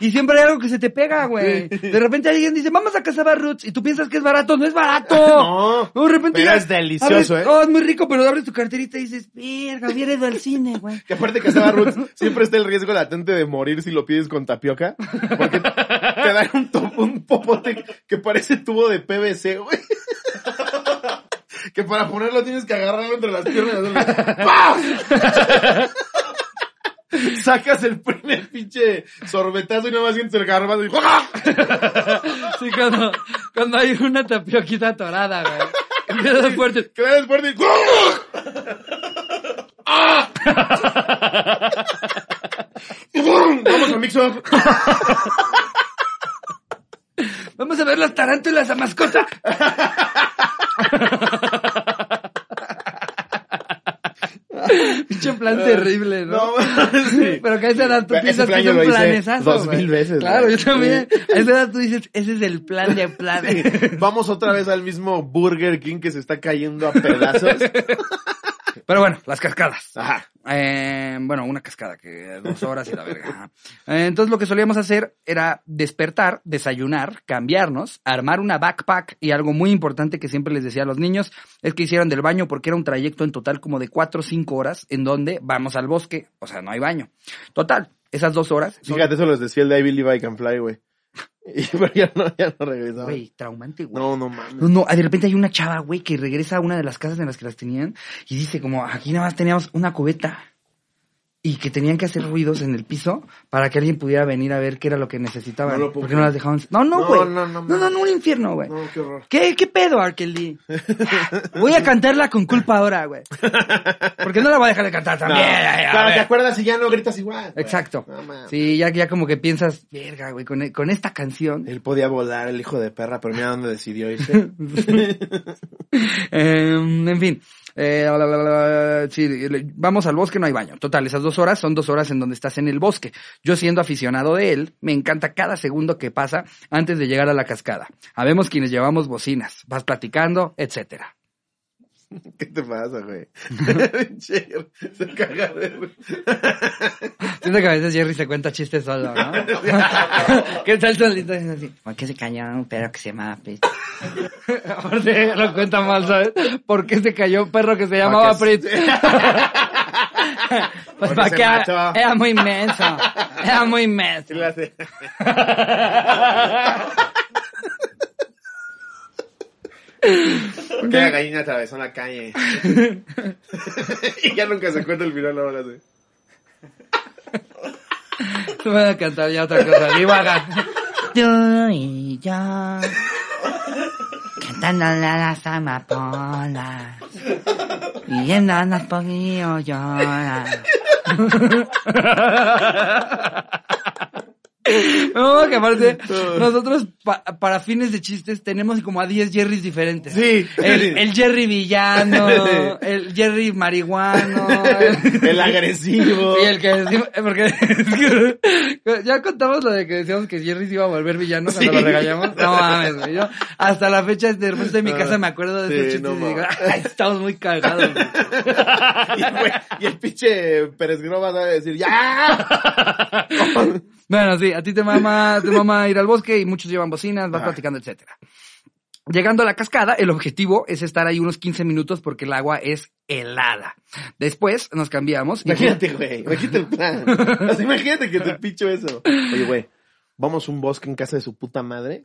y siempre hay algo que se te pega, güey. De repente alguien dice, vamos a Casa Roots y tú piensas que es barato, no es barato. No. de repente Pero ya es delicioso, ¿eh? Oh, es muy rico, pero abres tu carterita y dices, verga, hubiera ido al cine, güey. Que aparte Casaba Roots siempre está el riesgo latente de morir si lo pides con tapioca. Porque te dan un, to- un popote que parece tubo de PVC, güey. Que para ponerlo tienes que agarrarlo entre las piernas. ¡Pam! Sacas el primer pinche sorbetazo y nada más sientes el garbanzo y ¡ah! Sí, cuando, cuando hay una tapioquita atorada, güey. Empieza fuerte. que das fuerte y ¡Ah! Vamos a Mix Up. Vamos a ver las tarántulas a mascota. Pinche plan terrible, ¿no? No, sí. Pero que a esa edad tú piensas que es un planesazo, dos mil veces, Claro, yo también. Sí. A esa edad tú dices, ese es el plan de planes. Vamos otra vez al mismo Burger King que se está cayendo a pedazos. Pero bueno, las cascadas. Ajá. Eh, bueno, una cascada que dos horas y la verga. Eh, entonces lo que solíamos hacer era despertar, desayunar, cambiarnos, armar una backpack y algo muy importante que siempre les decía a los niños es que hicieran del baño porque era un trayecto en total como de cuatro o cinco horas en donde vamos al bosque, o sea, no hay baño. Total, esas dos horas. Fíjate, eso les decía el de I Believe I Can Fly, güey. Y pero ya no, ya no regresaba. Güey, traumante, güey. No, no mames. No, no, de repente hay una chava, güey, que regresa a una de las casas en las que las tenían y dice como, aquí nada más teníamos una cubeta y que tenían que hacer ruidos en el piso para que alguien pudiera venir a ver qué era lo que necesitaban. No lo puedo porque no las dejaban. No, no, güey. no, No, no, no, un infierno, güey. No, qué horror. ¿Qué, ¿Qué pedo, Arkeli? Voy a cantarla con culpa ahora, güey. Porque no la voy a dejar de cantar también. Claro, te acuerdas y ya no gritas igual. Exacto. Sí, ya, ya como que piensas, verga, güey, con, con esta canción. Él podía volar, el hijo de perra, pero mira dónde decidió irse. Eh, en fin, eh, sí, vamos al bosque, no hay baño. Total, esas dos horas son dos horas en donde estás en el bosque. Yo siendo aficionado de él, me encanta cada segundo que pasa antes de llegar a la cascada. Habemos quienes llevamos bocinas, vas platicando, etcétera. ¿Qué te pasa, güey? Che, se caga de... Siento que a veces Jerry se cuenta chistes solo, ¿no? ¿Qué tal solito? Es así. ¿Por qué se cayó un perro que se llamaba Pete? Aparte, lo cuenta mal, ¿sabes? ¿Por qué se cayó un perro que se llamaba Fritz? Pues Porque para se que era muy inmenso. Era muy inmenso. Porque la gallina atravesó la calle. y ya nunca se cuenta el final ahora, sí. Tú me vas a cantar ya otra cosa. Divaga. Tú y yo cantándole a las amapolas viéndonos por río llorar. No, que aparte, nosotros pa- para fines de chistes tenemos como a 10 Jerrys diferentes. Sí. El, el Jerry villano, el Jerry marihuano. El agresivo. Y el que decimos, eh, porque es que- ya contamos lo de que decíamos que Jerry se iba a volver villano cuando Sí. lo regañamos. No mames. Yo hasta la fecha de repente en mi casa me acuerdo de Sí, esos chistes no y digo, ay, estamos muy cagados. güey". y, el pinche Pérez Groba va a decir, ¡ya! Bueno, sí, a ti te mama, te mama ir al bosque y muchos llevan bocinas, vas platicando, etcétera. Llegando a la cascada, el objetivo es estar ahí unos 15 minutos porque el agua es helada. Después nos cambiamos y Imagínate, güey. Imagínate el plan. O sea, imagínate que te picho eso. Oye, güey, vamos a un bosque en casa de su puta madre.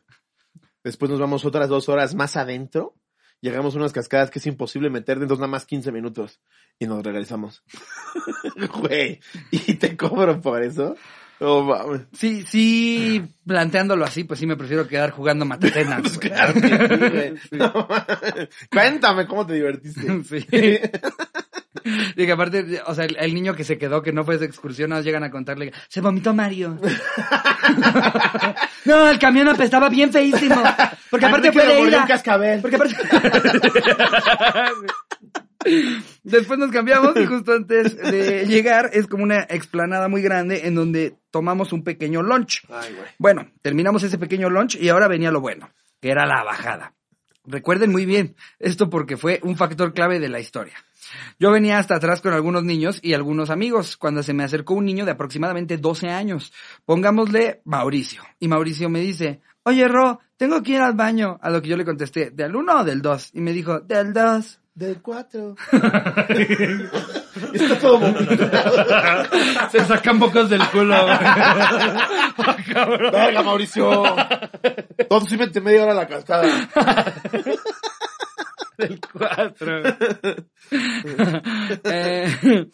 Después nos vamos otras dos horas más adentro. llegamos a unas cascadas que es imposible meterte, entonces nada más 15 minutos y nos regresamos. Güey, ¿y te cobro por eso? No mames. Sí, sí, planteándolo así, pues sí me prefiero quedar jugando matatenas. Pues güey. claro que sí, güey. No mames. Cuéntame cómo te divertiste. Sí. Y que aparte, o sea, el, el niño que se quedó, que no fue de excursión, nos llegan a contarle, se vomitó Mario. no, el camión apestaba bien feísimo. Porque aparte fue de ida. un cascabel. Porque aparte... Después nos cambiamos y justo antes de llegar es como una explanada muy grande en donde tomamos un pequeño lunch. Ay, güey. Bueno, terminamos ese pequeño lunch y ahora venía lo bueno, que era la bajada. Recuerden muy bien esto porque fue un factor clave de la historia. Yo venía hasta atrás con algunos niños y algunos amigos cuando se me acercó un niño de aproximadamente 12 años. Pongámosle Mauricio. Y Mauricio me dice, oye Ro, tengo que ir al baño. A lo que yo le contesté, ¿del 1 o del 2? Y me dijo, del 2. Del 4. Está todo vomitado. Se sacan pocos del culo. Verga, Mauricio. Todo sí mete media hora a la cascada. del 4. eh,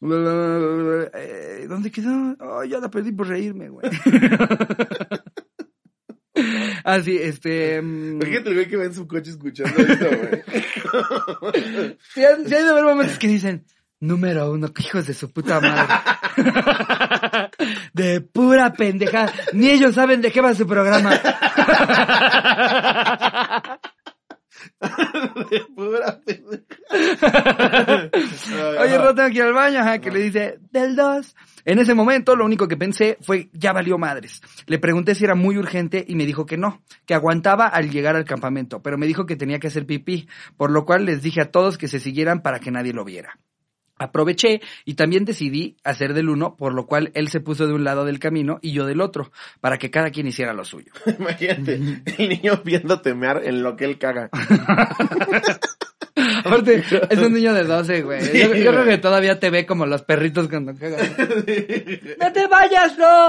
¿Dónde quedó? Oh, ya la perdí por reírme, güey. Así, este... mm, Fíjate el güey que va en su coche escuchando esto, güey. Sí hay de haber momentos que dicen, número uno, hijos de su puta madre. de pura pendejada. Ni ellos saben de qué va su programa. De pura pendeja. Oye, Ro, tengo que ir al baño, ajá, que le dice, del 2. En ese momento, lo único que pensé fue, ya valió madres. Le pregunté si era muy urgente y me dijo que no, que aguantaba al llegar al campamento, pero me dijo que tenía que hacer pipí, por lo cual les dije a todos que se siguieran para que nadie lo viera. Aproveché y también decidí hacer del uno, por lo cual él se puso de un lado del camino y yo del otro, para que cada quien hiciera lo suyo. Imagínate, el niño viendo temear en lo que él caga. Aparte, es un niño de 12, güey. Sí, yo, yo creo que todavía te ve como los perritos cuando cagan. ¡No te vayas, Ro!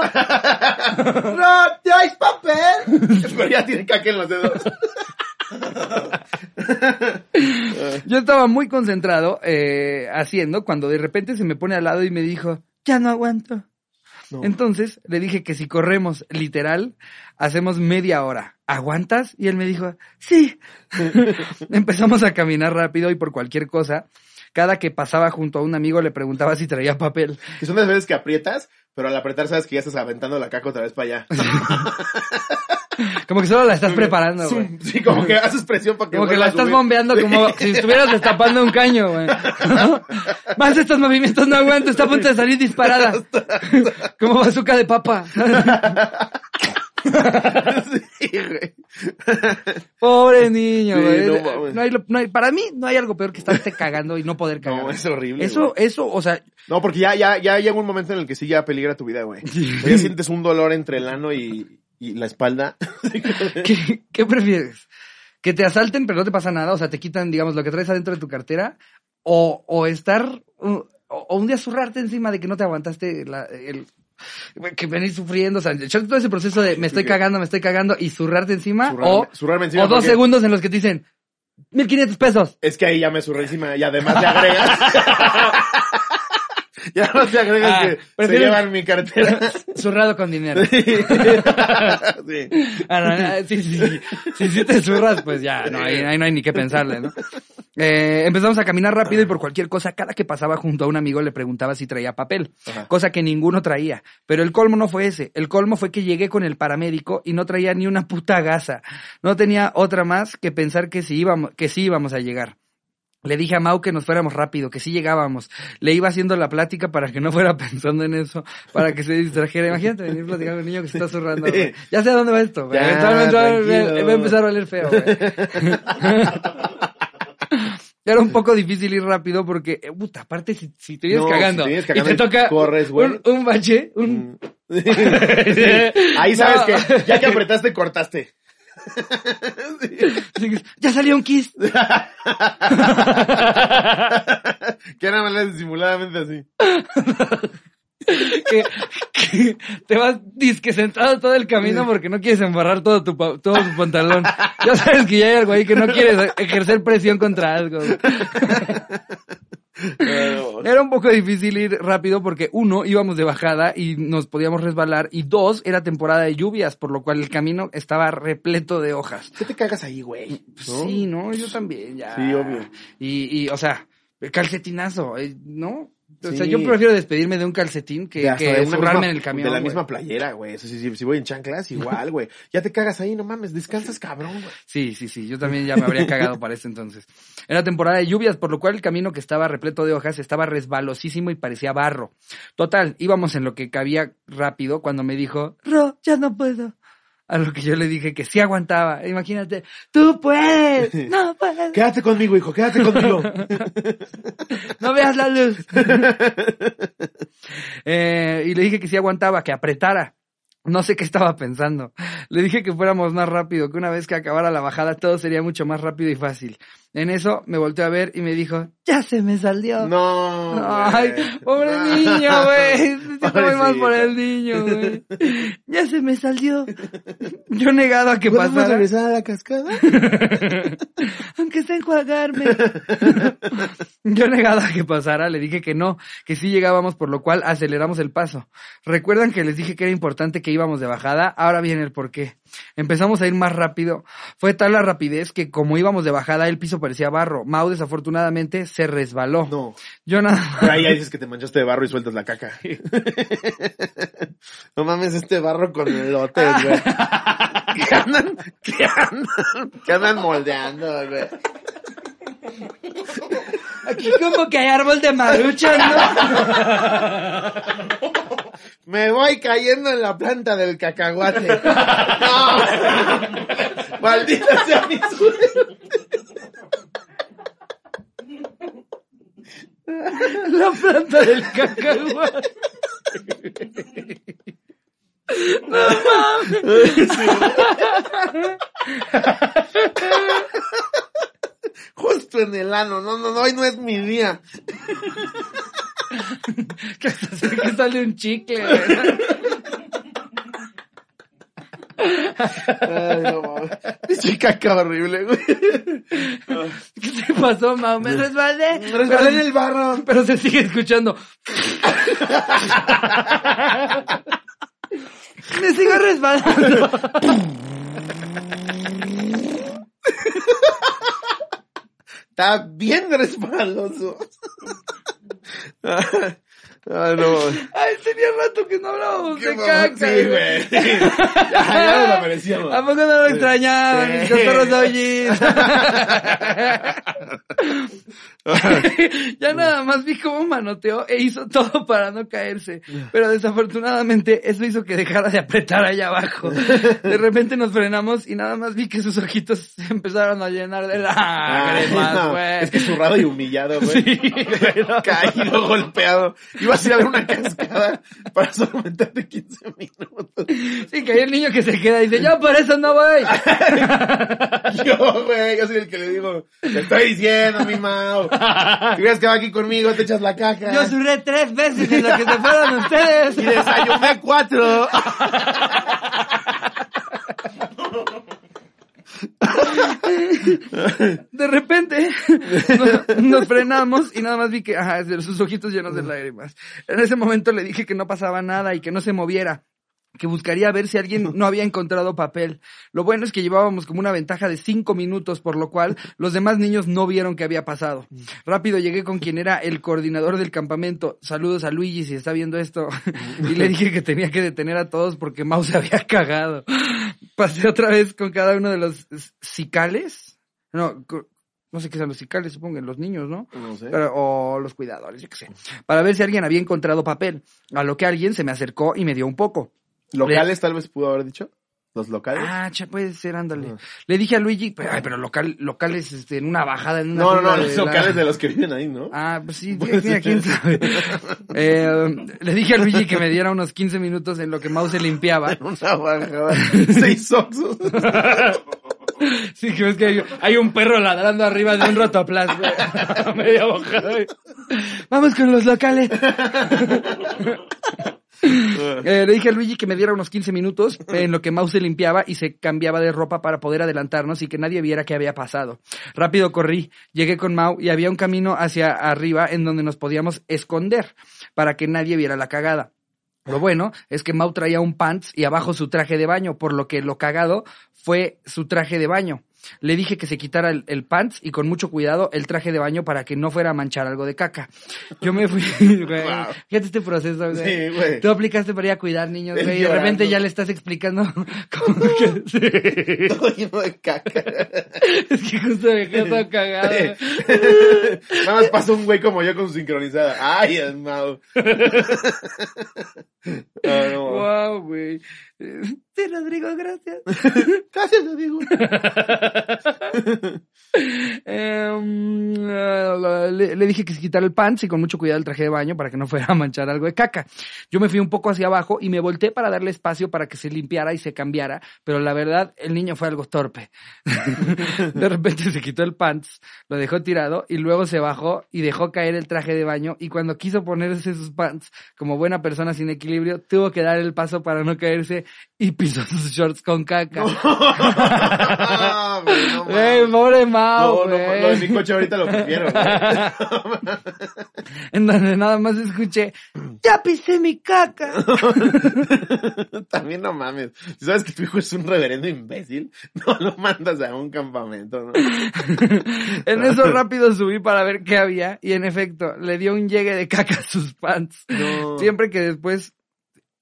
¡No traes papel! Pero ya tiene caca en los dedos. Yo estaba muy concentrado eh, haciendo cuando de repente se me pone al lado y me dijo, ya no aguanto. No. Entonces le dije que si corremos literal, hacemos media hora. ¿Aguantas? Y él me dijo, sí. Empezamos a caminar rápido y por cualquier cosa, cada que pasaba junto a un amigo le preguntaba si traía papel. Que son las veces que aprietas, pero al apretar sabes que ya estás aventando la caca otra vez para allá. Como que solo la estás preparando, güey. Sí, como que haces presión para que Como que la estás bombeando como si estuvieras destapando un caño, güey. Más estos movimientos no aguanto, está a punto de salir disparada. Como bazooka de papa. Sí, güey. Pobre niño, Sí, güey. no hay no hay- para mí no hay algo peor que estarte cagando y no poder cagar. No, es horrible. Eso, güey. eso, o sea, No, porque ya, ya, ya llega un momento en el que sí ya peligra tu vida, güey. Ya sientes un dolor entre el ano y, y la espalda. ¿qué, qué prefieres? ¿Que te asalten pero no te pasa nada? O sea, te quitan, digamos, lo que traes adentro de tu cartera. O, o estar, o, o un día zurrarte encima de que no te aguantaste la- el, que venís sufriendo, o sea, echarte todo ese proceso de me estoy cagando, me estoy cagando y zurrarte encima. Zurrarme- o, zurrarme encima o dos porque- segundos en los que te dicen 1500 pesos. Es que ahí ya me surré encima y además le agregas. ya no te agregas Ah, que se prefieres- llevan mi cartera. Zurrado con dinero. sí. Ah, no, no, sí, sí, sí. Si sí te zurras, pues ya, no, ahí, ahí no hay ni que pensarle, ¿no? Eh, empezamos a caminar rápido y por cualquier cosa, cada que pasaba junto a un amigo le preguntaba si traía papel, Ajá. cosa que ninguno traía. Pero el colmo no fue ese, el colmo fue que llegué con el paramédico y no traía ni una puta gasa. No tenía otra más que pensar que sí íbamos, que sí íbamos a llegar. Le dije a Mau que nos fuéramos rápido, que sí llegábamos. Le iba haciendo la plática para que no fuera pensando en eso, para que se distrajera. Imagínate venir platicando con un niño que se está zurrando. Ya sé a dónde va esto. Ya, Eventualmente va a, tranquilo. va a empezar a oler feo. Era un poco difícil ir rápido porque, eh, puta, aparte si, si te vienes No, cagando, si y te toca corres, un, un bache, un... Ahí sabes No. que ya que apretaste, cortaste. Ya salió un kiss. que era más disimuladamente así. que, que te vas disque sentado todo el camino porque no quieres embarrar todo tu, todo tu pantalón. Ya sabes que ya hay algo ahí que no quieres ejercer presión contra algo. Era un poco difícil ir rápido porque uno, íbamos de bajada y nos podíamos resbalar y dos, era temporada de lluvias, por lo cual el camino estaba repleto de hojas. ¿Qué te cagas ahí, güey? Pues ¿No? Sí, no, yo también, ya. Sí, obvio. Y, y, o sea, calcetinazo, eh, ¿no? O sea, Sí. yo prefiero despedirme de un calcetín que, De que de misma- en el camión. De la misma playera, güey. Sí, sí, si voy en chanclas, igual, güey. Ya te cagas ahí, no mames, descansas cabrón, güey. Sí, sí, sí, yo también ya me habría cagado para ese entonces. Era temporada de lluvias, por lo cual el camino que estaba repleto de hojas estaba resbalosísimo y parecía barro. Total, íbamos en lo que cabía rápido cuando me dijo, Ro, ya no puedo. A lo que yo le dije que sí aguantaba. Imagínate, tú puedes, no puedes, Quédate conmigo, hijo, quédate conmigo. no veas la luz. Eh, y le dije que sí aguantaba, que apretara. No sé qué estaba pensando. Le dije que fuéramos más rápido, que una vez que acabara la bajada todo sería mucho más rápido y fácil. En eso me volteó a ver y me dijo, ya se me salió. No. Ay, pobre No. niño, güey. Pobrecito. por el niño, güey. Ya se me salió. Yo negado a que ¿Podemos pasara. regresar a la cascada? Aunque sea enjuagarme. Yo negado a que pasara, le dije que no, que sí llegábamos, por lo cual aceleramos el paso. ¿Recuerdan que les dije que era importante que íbamos de bajada? Ahora viene el porqué. Empezamos a ir más rápido. Fue tal la rapidez que como íbamos de bajada, el piso parecía barro. Mau desafortunadamente se resbaló. No. Yo nada Pero ahí ya dices que te manchaste de barro y sueltas la caca. no mames, este barro con elotes, güey. ¿Qué andan? ¿Qué andan? ¿Qué andan moldeando, güey? Aquí como que hay árbol de marucha, ¿no? Me voy cayendo en la planta del cacahuate. No. Maldita sea mi suerte. La planta del cacahuate. Justo en el ano. No, no, no, hoy no es mi día. Que que sale un chicle. güey. Ay, no mames. Pinche caca horrible, güey. ¿Qué te pasó, Mau? Me resbalé. Me resbalé en el barro. Pero se sigue escuchando. Me sigo resbalando. Está bien resbaloso. uh, Ay, no. Ay, tenía rato que no hablábamos Qué de caca. Sí, güey. Ya, ya nos la merecíamos. ¿A poco no lo extrañaban? Sí. Mis cotorros dojis? ya nada más vi cómo manoteó e hizo todo para no caerse. Pero desafortunadamente eso hizo que dejara de apretar allá abajo. De repente nos frenamos y nada más vi que sus ojitos se empezaron a llenar de lágrimas, no, güey. Es que zurrado y humillado, güey. Caído, golpeado. Ibas a ir a ver una cascada para solamente 15 minutos. Sí, que hay el niño que se queda y dice, yo por eso no voy. Yo, güey, yo soy el que le digo, te estoy diciendo, mi Mao. Si hubieras quedado aquí conmigo, te echas la caca. Yo surré tres veces en lo que se fueron ustedes. Y desayuné cuatro. De repente nos, frenamos y nada más vi que ajá, sus ojitos llenos de lágrimas. En ese momento le dije que no pasaba nada y que no se moviera, que buscaría ver si alguien no había encontrado papel. Lo bueno es que llevábamos como una ventaja de cinco minutos, por lo cual los demás niños no vieron qué había pasado. Rápido llegué con quien era el coordinador del campamento. Saludos a Luigi si está viendo esto. Y le dije que tenía que detener a todos porque Mau se había cagado. Pasé otra vez con cada uno de los cicales. No, no sé qué son los cicales, supongo, los niños, ¿no? No sé. Pero- o los cuidadores, yo qué sé. Para ver si alguien había encontrado papel. A lo que alguien se me acercó y me dio un poco. ¿Locales tal vez pudo haber dicho? ¿Los locales? Ah, che, puede ser, ándale. Ajá. Le dije a Luigi, pero, ay, pero local, locales, este, en una bajada, en una no, no, no, la- locales de los que viven ahí, ¿no? Ah, pues sí, mira, quién sabe. Eh, le dije a Luigi que me diera unos 15 minutos en lo que Mau se limpiaba. Una bajada. Seis oxos. Sí, que ves que hay, hay un perro ladrando arriba de un rotoplas, güey. Media bajada. Vamos con los locales. Eh, le dije a Luigi que me diera unos 15 minutos en lo que Mau se limpiaba y se cambiaba de ropa para poder adelantarnos y que nadie viera qué había pasado. Rápido corrí, llegué con Mau y había un camino hacia arriba en donde nos podíamos esconder para que nadie viera la cagada. Lo bueno es que Mau traía un pants y abajo su traje de baño, por lo que lo cagado fue su traje de baño. Le dije que se quitara el, el pants y con mucho cuidado el traje de baño para que no fuera a manchar algo de caca. Yo me fui, güey. Wow. Fíjate este proceso, güey. Sí, güey. Tú aplicaste para ir a cuidar niños, güey, y de repente ya le estás explicando cómo que... Sí. Todo lleno de caca. Es que justo me quedé todo cagado. Nada más pasó un güey como yo con su sincronizada. Ay, es Mau. Ah, no. Wow, güey. Sí, Rodrigo, gracias. Gracias. Em, eh, le, le dije que se quitara el pants y con mucho cuidado el traje de baño para que no fuera a manchar algo de caca. Yo me fui un poco hacia abajo y me volteé para darle espacio para que se limpiara y se cambiara, pero la verdad el niño fue algo torpe. de repente se quitó el pants, lo dejó tirado y luego se bajó y dejó caer el traje de baño y cuando quiso ponerse sus pants como buena persona sin equilibrio, tuvo que dar el paso para no caerse y pisó sus shorts con caca. Güey, no pobre No, no, lo de mi coche ahorita lo prefiero. en donde nada más escuché, ya pisé mi caca. También no mames. Si sabes que tu hijo es un reverendo imbécil, no lo mandas a un campamento, ¿no? en eso rápido subí para ver qué había y en efecto, le dio un llegue de caca a sus pants. No. Siempre que después,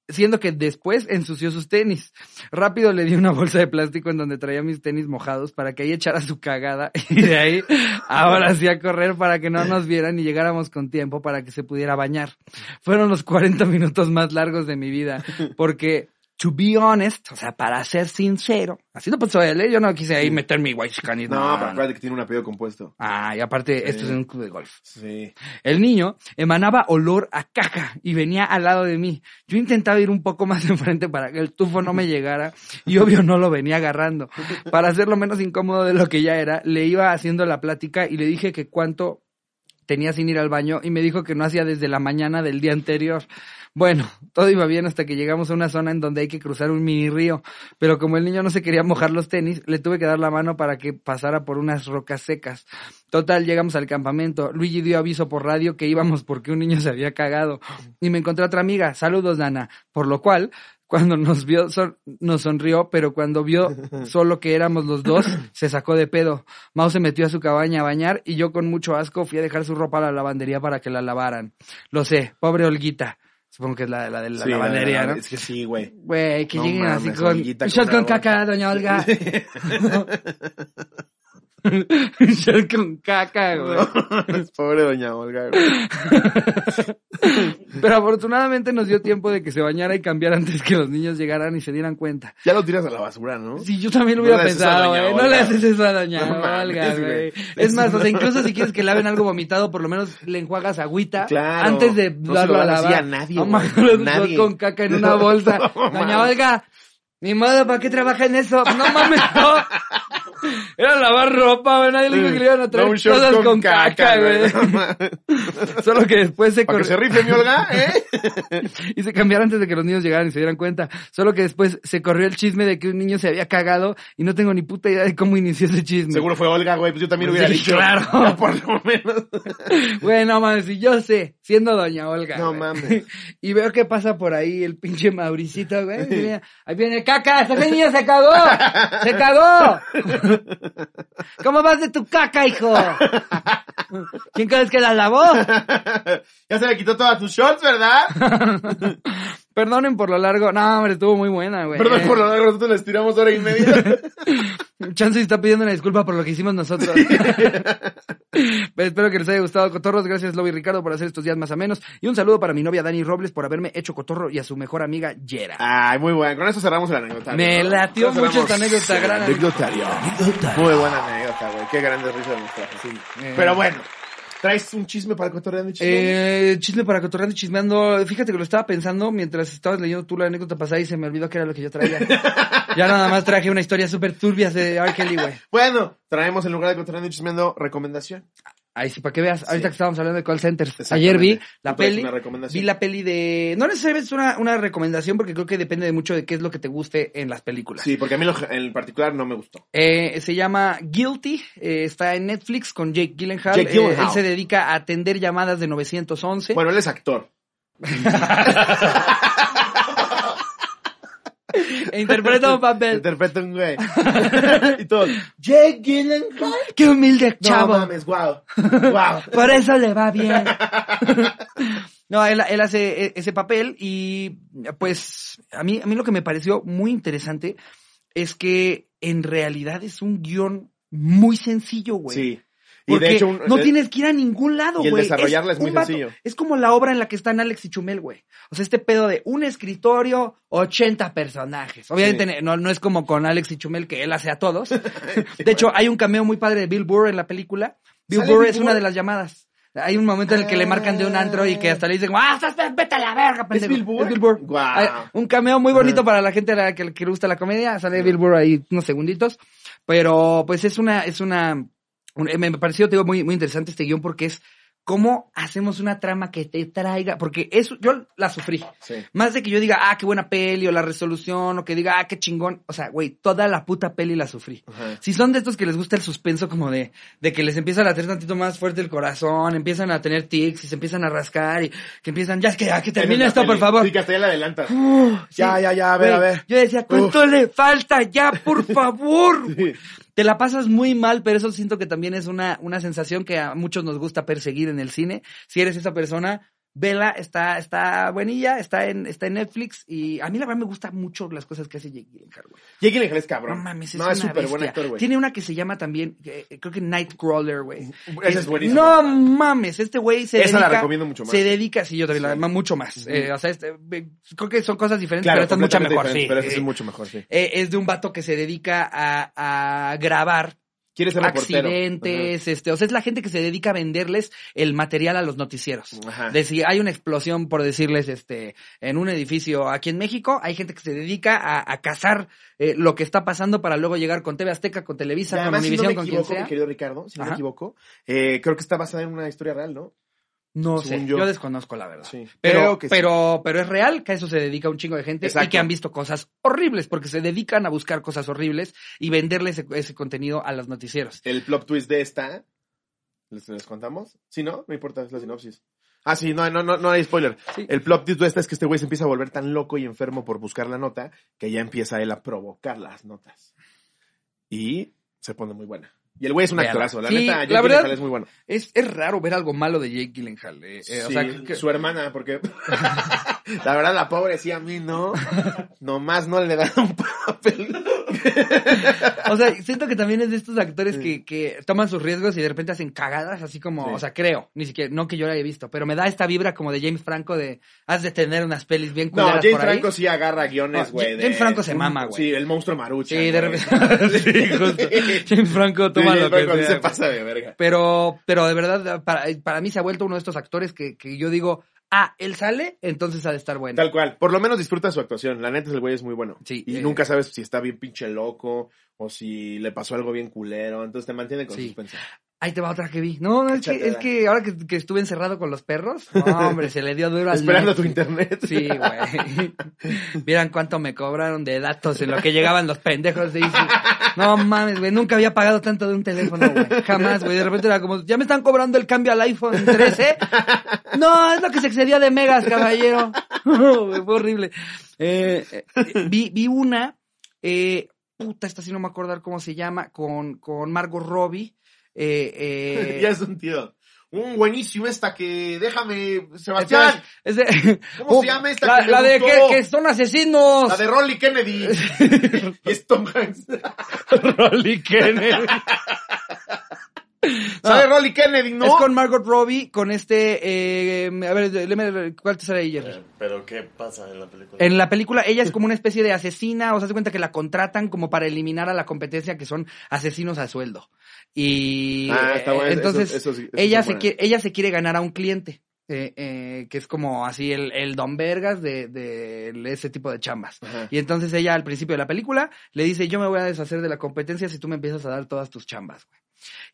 siendo que después ensució sus tenis. Rápido le di una bolsa de plástico en donde traía mis tenis mojados para que ahí echara su cagada y de ahí ahora sí a correr para que no nos vieran y llegáramos con tiempo para que se pudiera bañar. Fueron los 40 minutos más largos de mi vida porque to be honest, o sea, para ser sincero, así no pasó él, ¿eh? yo no quise ahí meter mi white No, no, pero acuérdate que tiene un apellido compuesto. Ah, y aparte, esto es un club de golf. Sí. El niño emanaba olor a caca y venía al lado de mí. Yo intentaba ir un poco más enfrente para que el tufo no me llegara y obvio no lo venía agarrando. Para hacerlo menos incómodo de lo que ya era, le iba haciendo la plática y le dije que cuánto tenía sin ir al baño y me dijo que no hacía desde la mañana del día anterior. Bueno, todo iba bien hasta que llegamos a una zona en donde hay que cruzar un mini río, pero como el niño no se quería mojar los tenis, le tuve que dar la mano para que pasara por unas rocas secas. Total, llegamos al campamento. Luigi dio aviso por radio que íbamos porque un niño se había cagado. Y me encontré otra amiga. Saludos, Dana. Por lo cual, cuando nos vio, son- nos sonrió, pero cuando vio solo que éramos los dos, se sacó de pedo. Mau se metió a su cabaña a bañar y yo con mucho asco fui a dejar su ropa a la lavandería para que la lavaran. Lo sé, pobre Olguita. Supongo que es la, la de la Sí, lavandería, la- ¿no? Es que sí, güey. Güey, que No lleguen así con... Shot con caca, doña Olga. Un shot con caca, güey. Pobre doña Olga, güey. Pero afortunadamente nos dio tiempo de que se bañara y cambiara antes que los niños llegaran y se dieran cuenta. Ya lo tiras a la basura, ¿no? Sí, yo también lo No hubiera pensado, güey. No Olga. le haces eso a doña No Olga, güey. Es más, o sea, incluso si quieres que laven algo vomitado, por lo menos le enjuagas agüita Claro. antes de No se darlo lo a lavar. a nadie, No un Nadie. con caca en una bolsa. No doña. Olga, ni modo, ¿para qué trabaja en eso? No mames, no. Era lavar ropa, güey. Nadie le dijo que le iban a traer No, cosas con, caca, güey. Solo que después se Para que se rife mi Olga, ¿eh? y se cambiaron antes de que los niños llegaran y se dieran cuenta. Solo que después se corrió el chisme de que un niño se había cagado y no tengo ni puta idea de cómo inició ese chisme. Seguro fue Olga, güey. Pues yo también hubiera dicho. claro. Por lo menos. Güey, no mames, si yo sé, siendo doña Olga. No mames. Y veo que pasa por ahí el pinche Mauricito, güey. y Ahí viene caca, ese niño se cagó. Se cagó. ¿Cómo vas de tu caca, hijo? ¿Quién crees que la lavó? ya se le quitó todas tus shorts, ¿verdad? Perdonen por lo largo. No, hombre, estuvo muy buena, güey. Perdón por lo largo, nosotros les tiramos hora y media. Chance está pidiendo una disculpa por lo que hicimos nosotros. Pero espero que les haya gustado Cotorros. Gracias, Lobby y Ricardo, por hacer estos días más amenos. Y un saludo para mi novia Dani Robles por haberme hecho cotorro y a su mejor amiga Yera. Ay, muy bueno. Con eso cerramos el anecdotario. Me ¿no? latió mucho esta anécdota, gran anecdotario. Muy buena anécdota, güey. Qué grandes risas nos trajo. Eh, Pero bueno, ¿traes un chisme para cotorreando y chisme? Eh, chisme para cotorreando y chismeando. Fíjate que lo estaba pensando mientras estabas leyendo tú la anécdota pasada y se me olvidó que era lo que yo traía. ya nada más traje una historia súper turbia de R. Kelly, güey. Bueno, traemos en lugar de cotorreando y chismeando recomendación. Ahí sí, para que veas, ahorita Sí. que estábamos hablando de call centers, ayer vi la peli, vi la peli de, no necesariamente es una, una recomendación porque creo que depende de mucho de qué es lo que te guste en las películas. Sí, porque a mí lo- en particular no me gustó. Eh, se llama Guilty, eh, está en Netflix con Jake Gyllenhaal. Jake Eh, Gyllenhaal. él se dedica a atender llamadas de 911. Bueno, él es actor. interpreta un papel. Interpreta un güey. y todo. Jake Gyllenhaal. Qué humilde chavo. No mames, wow. Wow. Por eso le va bien. No, él, él hace e- ese papel y pues a mí, a mí lo que me pareció muy interesante es que en realidad es un guion muy sencillo, güey. Sí. Y Porque de hecho, un- no de- tienes que ir a ningún lado, y el güey. desarrollarla es muy vato- sencillo. Es como la obra en la que están Alex y Chumel, güey. O sea, este pedo de un escritorio, 80 personajes. Obviamente no, no es como con Alex y Chumel que él hace a todos. De hecho, hay un cameo muy padre de Bill Burr en la película. Bill ¿Sale Burr Bill es una Burr? de las llamadas. Hay un momento en el que le marcan de un antro y que hasta le dicen, ¡ah, estás- vete a la verga, pendejo! Bill Burr? Es Bill Burr. Hay un cameo muy bonito para la gente a la que, le gusta la comedia. Sale Bill Burr ahí unos segunditos. Pero, pues es una, es una, un- me me pareció, te digo, muy, muy interesante este guion porque es cómo hacemos una trama que te traiga, porque eso, yo la sufrí. Sí. Más de que yo diga, ah, qué buena peli, o la resolución, o que diga, ah, qué chingón. O sea, güey, toda la puta peli la sufrí. Si son de estos que les gusta el suspenso, como de, de que les empieza a latir tantito más fuerte el corazón, empiezan a tener tics y se empiezan a rascar y que empiezan, ya, que, ya, que termine es esto, por favor. Sí, que hasta ya la adelantas. Uh, Ya, sí. ya, ya, a ver, Güey, a ver. Yo decía, ¿cuánto le falta? Ya, por favor. Sí. Te la pasas muy mal, pero eso siento que también es una, una sensación que a muchos nos gusta perseguir en el cine. Si eres esa persona, vela, está, está buenilla, está en, está en Netflix y a mí la verdad me gustan mucho las cosas que hace Jake Gyllenhaal, güey. Jake Gyllenhaal es cabrón. No mames, es No, es súper buen actor, güey. Tiene una que se llama también, eh, creo que Nightcrawler, güey. Esa es buenísima. No mames, este güey se Esa la dedica... recomiendo mucho más. Se dedica, sí, yo también la Sí. la mucho más. Eh, o sea, este, eh, creo que son cosas diferentes, Claro, pero esta es mucho mejor, sí. Pero esta Eh, es mucho mejor, sí. es de un vato que se dedica a, a grabar Quieres ser reportero. accidentes, este, o sea, es la gente que se dedica a venderles el material a los noticieros. Ajá. De si hay una explosión, por decirles, este, en un edificio aquí en México, hay gente que se dedica a, a cazar eh, lo que está pasando para luego llegar con TV Azteca, con Televisa, con además, si no me con quien equivoco, sea. mi querido Ricardo, si no me equivoco, eh, creo que está basada en una historia real, ¿no? No sé, yo. yo. desconozco la verdad. Sí. Pero, sí. pero, pero es real que a eso se dedica un chingo de gente y que han visto cosas horribles porque se dedican a buscar cosas horribles y venderle ese, ese contenido a los noticieros. El plot twist de esta, ¿les, les contamos? Sí, ¿no? No importa, es la sinopsis. Ah, sí, no, no, no, no hay spoiler. El plot twist de esta es que este güey se empieza a volver tan loco y enfermo por buscar la nota que ya empieza él a provocar las notas. Y se pone muy buena. Y el güey es un actorazo. La Sí, neta, la Jake verdad- Gyllenhaal es muy bueno. Es, es raro ver algo malo de Jake Gyllenhaal. eh, eh, o sea, que- su hermana, porque la verdad la pobre sí a mí no, nomás no le da un papel. O sea, siento que también es de estos actores que, que toman sus riesgos y de repente hacen cagadas, así como, Sí. o sea, creo, ni siquiera, no que yo la haya visto, pero me da esta vibra como de James Franco de, has de tener unas pelis bien No, culeras James por ahí. Franco sí agarra guiones, No, güey. James Franco se mama, güey. Sí, el monstruo marucha. Sí, de repente. sí, justo. James Franco toma Sí, lo que Franco sea, se pasa de verga. Pero, pero de verdad, para, para mí se ha vuelto uno de estos actores que, que yo digo, ah, él sale, entonces ha de estar bueno. Tal cual. Por lo menos disfruta su actuación. La neta, el güey es muy bueno. Sí, Y eh. nunca sabes si está bien pinche loco o si le pasó algo bien culero. Entonces te mantiene con Sí. Ahí te va otra que vi. No, no, es que, es que ahora que, que estuve encerrado con los perros, no, hombre, se le dio duro al Esperando tu internet. Sí, güey. Vieran cuánto me cobraron de datos en lo que llegaban los pendejos de Easy. No mames, güey. Nunca había pagado tanto de un teléfono, güey. Jamás, güey. De repente era como, ya me están cobrando el cambio al iPhone 13. No, es lo que se excedía de megas, caballero. Fue horrible. Eh, eh, vi, vi una, eh, puta, esta sí no me acuerdo cómo se llama, con, con Margot Robbie. Eh, eh, ya es un tío. Un buenísimo esta que déjame, Sebastián. es de- ¿Cómo se llama esta La, que la de que, que son asesinos. La de Rolly Kennedy. es Tom Hanks. Rolly Kennedy. ¿Sabe Rolly Kennedy, no? Es con Margot Robbie, con este, eh, a ver, léeme, ¿cuál te sale ahí, Jerry? Eh, Pero ¿qué pasa en la película? En la película ella es como una especie de asesina, o sea, se cuenta que la contratan como para eliminar a la competencia que son asesinos a sueldo. Y Ah, está bueno, entonces eso- eso sí- eso ella se quiere, ella se quiere ganar a un cliente. eh, eh, que es como así el, el Don Vergas de, de ese tipo de chambas. Ajá. Y entonces ella al principio de la película le dice, yo me voy a deshacer de la competencia si tú me empiezas a dar todas tus chambas, güey.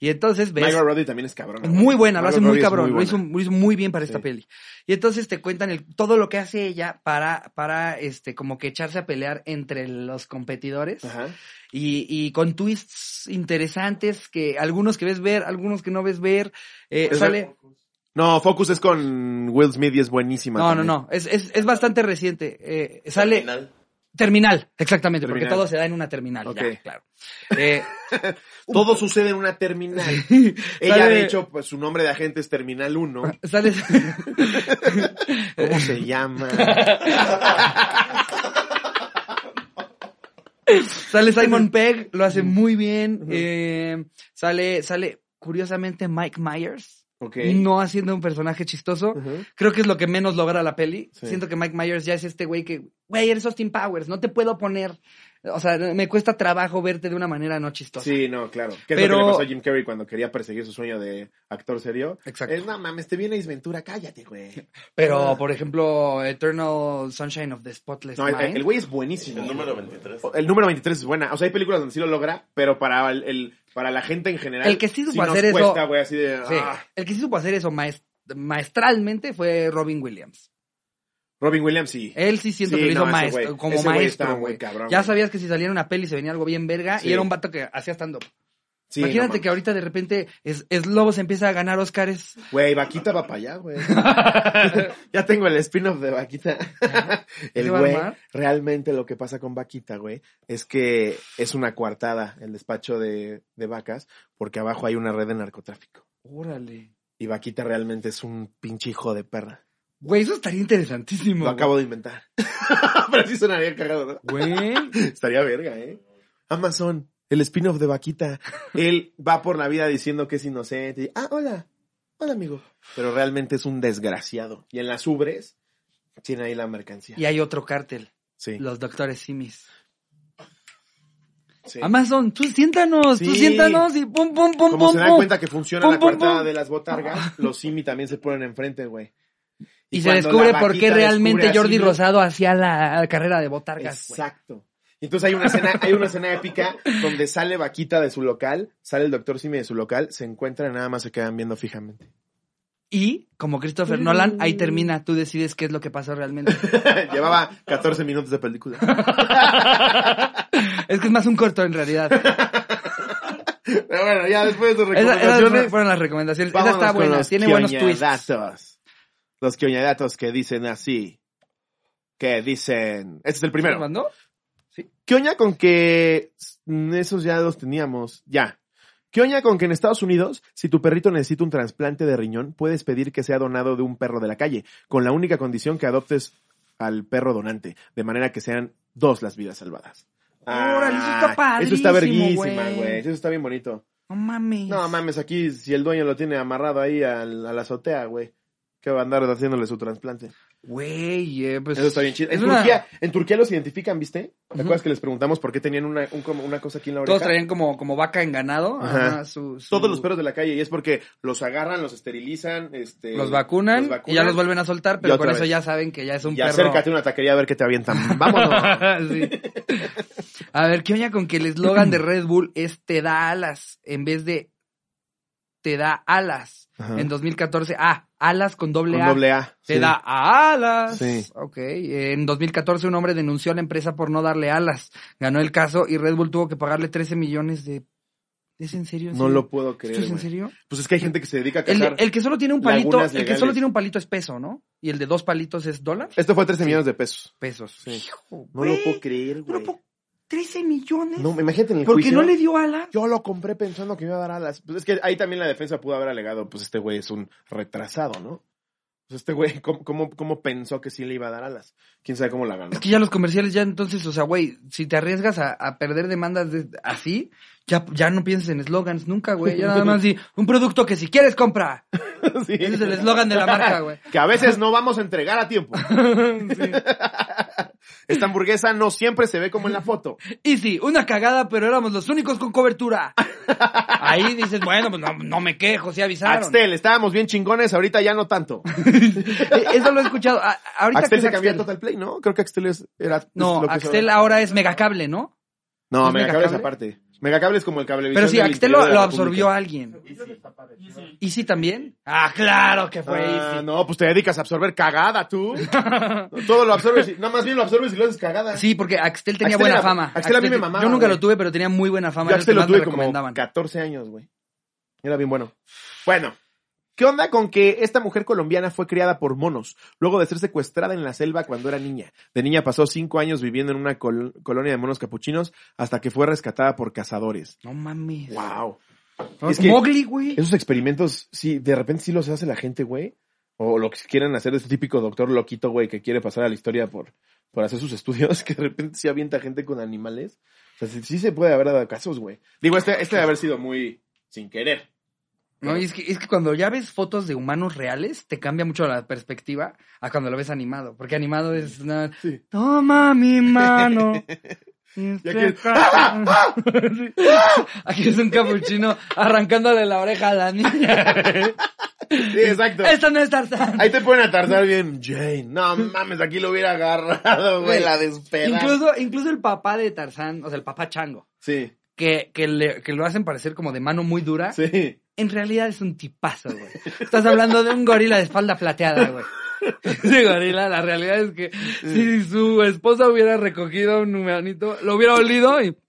Y entonces ves... Margot Robbie también es cabrón. Muy buena, lo hace muy Robbie cabrón, lo, buena. hizo, lo hizo muy bien para esta Sí. peli. Y entonces te cuentan el, todo lo que hace ella para, para, este, como que echarse a pelear entre los competidores. Ajá. Y, y con twists interesantes que algunos que ves ver, algunos que no ves ver. Eh, Es sale... No, Focus es con Will Smith y es buenísima. No, no, también. no, es, es, es bastante reciente. Eh, sale... Terminal. Terminal, exactamente, porque todo se da en una terminal, ya, claro. Eh, Todo sucede en una terminal. Ella, Sale- de hecho, pues su nombre de agente es Terminal 1. sale, ¿Cómo se llama? sale Simon Pegg, lo hace muy bien. eh, sale, sale, curiosamente, Mike Myers, No haciendo un personaje chistoso. Creo que es lo que menos logra la peli. Sí. Siento que Mike Myers ya es este güey que, güey, eres Austin Powers, no te puedo poner. O sea, me cuesta trabajo verte de una manera no chistosa. Sí, no, claro. ¿Qué es Pero- lo que le pasó a Jim Carrey cuando quería perseguir su sueño de actor serio? Exacto. Es, no mames, te viene Ventura, cállate, güey. Pero, Ah. por ejemplo, Eternal Sunshine of the Spotless No, el, Mind. el güey es buenísimo. El número 23. El número 23 es buena. O sea, hay películas donde sí lo logra, pero para el, el- para la gente en general. El que sí supo hacer eso- cuesta, así de. Sí, ah. el que sí supo hacer eso maes- maestralmente fue Robin Williams. Robin Williams, sí. Él sí siento Sí, que lo hizo no, maestro, como maestro, güey. Ya sabías que si salía en una peli se venía algo bien verga y era un vato que hacía stand up. Sí, Imagínate no que ahorita de repente es, es Lobo se empieza a ganar Oscars. Güey, Vaquita va para allá, güey. ya tengo el spin-off de Vaquita. el ¿Se va a güey, realmente lo que pasa con Vaquita, güey, es que es una coartada el despacho de, de vacas, porque abajo hay una red de narcotráfico. Órale. Y Vaquita realmente es un pinche hijo de perra. Güey, eso estaría interesantísimo. Lo acabo de inventar. Pero sí sonaría cagado, ¿no? Güey. Estaría verga, ¿eh? Amazon, el spin-off de Vaquita. Él va por la vida diciendo que es inocente. y, ah, hola. Hola, amigo. Pero realmente es un desgraciado. Y en las ubres tiene ahí la mercancía. Y hay otro cártel, Sí. los doctores Simis. sí. Amazon, tú siéntanos, tú siéntanos y pum, pum, pum, Como pum, se dan pum. cuenta que funciona Pum, la pum. de las botargas, los Simi también se ponen enfrente, güey. Y, se descubre por qué realmente Jordi Rosado hacía la carrera de botargas. Exacto. Y entonces hay una escena, hay una escena épica donde sale Vaquita de su local, sale el doctor Simi de su local, se encuentran y nada más se quedan viendo fijamente. Y, como Christopher Nolan, ahí termina, tú decides qué es lo que pasó realmente. Llevaba 14 minutos de película. es que es más un corto en realidad. Pero bueno, ya después de sus Esa- esas recomendaciones, fueron las recomendaciones. Esa está buena, los tiene buenos twists. Los quioñadatos que dicen así. Que dicen... Este es el primero. ¿Lo ¿Qué oña con que esos ya los teníamos? Ya. ¿Qué oña con que en Estados Unidos, si tu perrito necesita un trasplante de riñón, puedes pedir que sea donado de un perro de la calle, con la única condición que adoptes al perro donante, de manera que sean dos las vidas salvadas. Órale, eso está Eso está verguísima, güey. Eso está bien bonito. No mames. No mames, aquí si el dueño lo tiene amarrado ahí al- a la azotea, güey. ¿Qué va a andar haciéndole su trasplante? Güey, eh, pues. Eso está bien chido. es En, una- Turquía, en Turquía los identifican, ¿viste? ¿Te acuerdas que les preguntamos por qué tenían una, un- como una cosa aquí en la oreja? Todos traían como, como vaca en ganado. Ajá. Ajá, su- su- Todos los perros de la calle y es porque los agarran, los esterilizan, este, los vacunan, los y ya los vuelven a soltar, pero y con eso vez. ya saben que ya es un y perro. acércate a una taquería a ver qué te avientan. Vámonos. Sí. A ver, ¿qué oña con que el eslogan de Red Bull es te da alas en vez de te da alas? Ajá. En 2014, ah, alas con doble Con A. doble A. Te sí. da alas. Sí. Ok. En 2014 un hombre denunció a la empresa por no darle alas. Ganó el caso y Red Bull tuvo que pagarle 13 millones de... ¿Es en serio? ¿En No serio? lo puedo ¿Esto creer, es en serio? Pues es que hay gente que se dedica a El, cazar. el que solo tiene un palito, el que solo tiene un palito es peso, ¿no? Y el de dos palitos es dólar. Esto fue 13 millones de pesos. Pesos. Sí. Hijo, No lo puedo creer, güey. po- 13 millones. No, imagínate en el ¿Por qué juicio. no le dio alas? Yo lo compré pensando que me iba a dar alas. Pues es que ahí también la defensa pudo haber alegado, pues este güey es un retrasado, ¿no? Pues este güey, ¿cómo, cómo, cómo pensó que sí le iba a dar alas? ¿Quién sabe cómo la ganó? Es que ya los comerciales ya entonces, o sea, güey, si te arriesgas a, a perder demandas de- así, ya, ya no pienses en eslogans nunca, güey. Ya nada más di, un producto que si quieres compra. Sí. Ese es el eslogan de la marca, güey. Que a veces no vamos a entregar a tiempo. Esta hamburguesa no siempre se ve como en la foto. Y sí, una cagada, pero éramos los únicos con cobertura. Ahí dices, bueno, pues no, no me quejo, sí avisaron. Axtel, estábamos bien chingones, ahorita ya no tanto. Eso lo he escuchado. A- ahorita Axtel que se cambió a. Total Play, ¿no? Creo que Axtel es, era... es No, lo que Axtel es ahora es megacable, ¿no? No, ¿es me acabé esa Megacable? Megacable es como el cable Pero sí, Axtel lo, lo absorbió a alguien. ¿Easy también? Ah, claro que fue Ah, Easy. no, pues te dedicas a absorber cagada, tú. Todo lo absorbes, y- no, más bien lo absorbes y lo haces cagada. Sí, porque Axtel tenía Axtel buena era- fama. Axtel a mí me mamaba, Yo nunca lo tuve, pero tenía muy buena fama. Yo Axtel lo tuve como recomendaban. 14 años, güey. Era bien bueno. Bueno, ¿qué onda con que esta mujer colombiana fue criada por monos, luego de ser secuestrada en la selva cuando era niña? De niña pasó cinco años viviendo en una col- colonia de monos capuchinos hasta que fue rescatada por cazadores. No mames. ¡Wow! No, Es que- Mowgli, güey. Esos experimentos, sí, de repente sí los hace la gente, güey. O lo que quieren hacer este típico doctor loquito, güey, que quiere pasar a la historia por, por hacer sus estudios, que de repente sí avienta gente con animales. O sea, sí, sí se puede haber dado casos, güey. Digo, este, este debe haber sido muy sin querer. No, y es que, es que cuando ya ves fotos de humanos reales, te cambia mucho la perspectiva a cuando lo ves animado. Porque animado es una... Sí. Toma mi mano. Aquí es- ¡Ah! Sí. Aquí es un capuchino arrancándole la oreja a la niña. Sí, exacto. Esto no es Tarzán. Ahí te pueden atarzar bien, Jane. No mames, aquí lo hubiera agarrado, güey, la despeda. Incluso, incluso el papá de Tarzán, o sea, el papá chango, Sí, que, que, le- que lo hacen parecer como de mano muy dura, sí. en realidad es un tipazo, güey. Estás hablando de un gorila de espalda plateada, güey. Ese gorila, la realidad es que si su esposa hubiera recogido un humanito, lo hubiera olido y...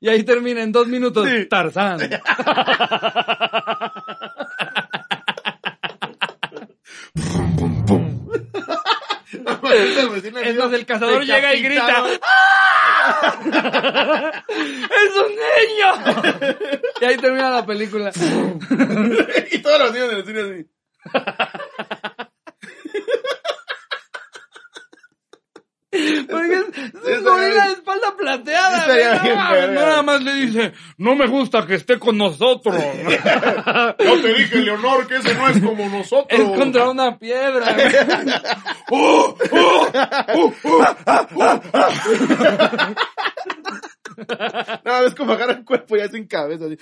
y ahí termina en dos minutos Sí. Tarzán. Entonces el cazador llega y grita. ¡Es un niño! y ahí termina la película. y todos los niños en el cine así. Porque es, un gorila de espalda plateada. Verga. nada más le dice, no me gusta que esté con nosotros. Yo te dije, Leonor, que ese no es como nosotros. es contra una piedra. güey. No, es como agarran el cuerpo y hacen cabeza así.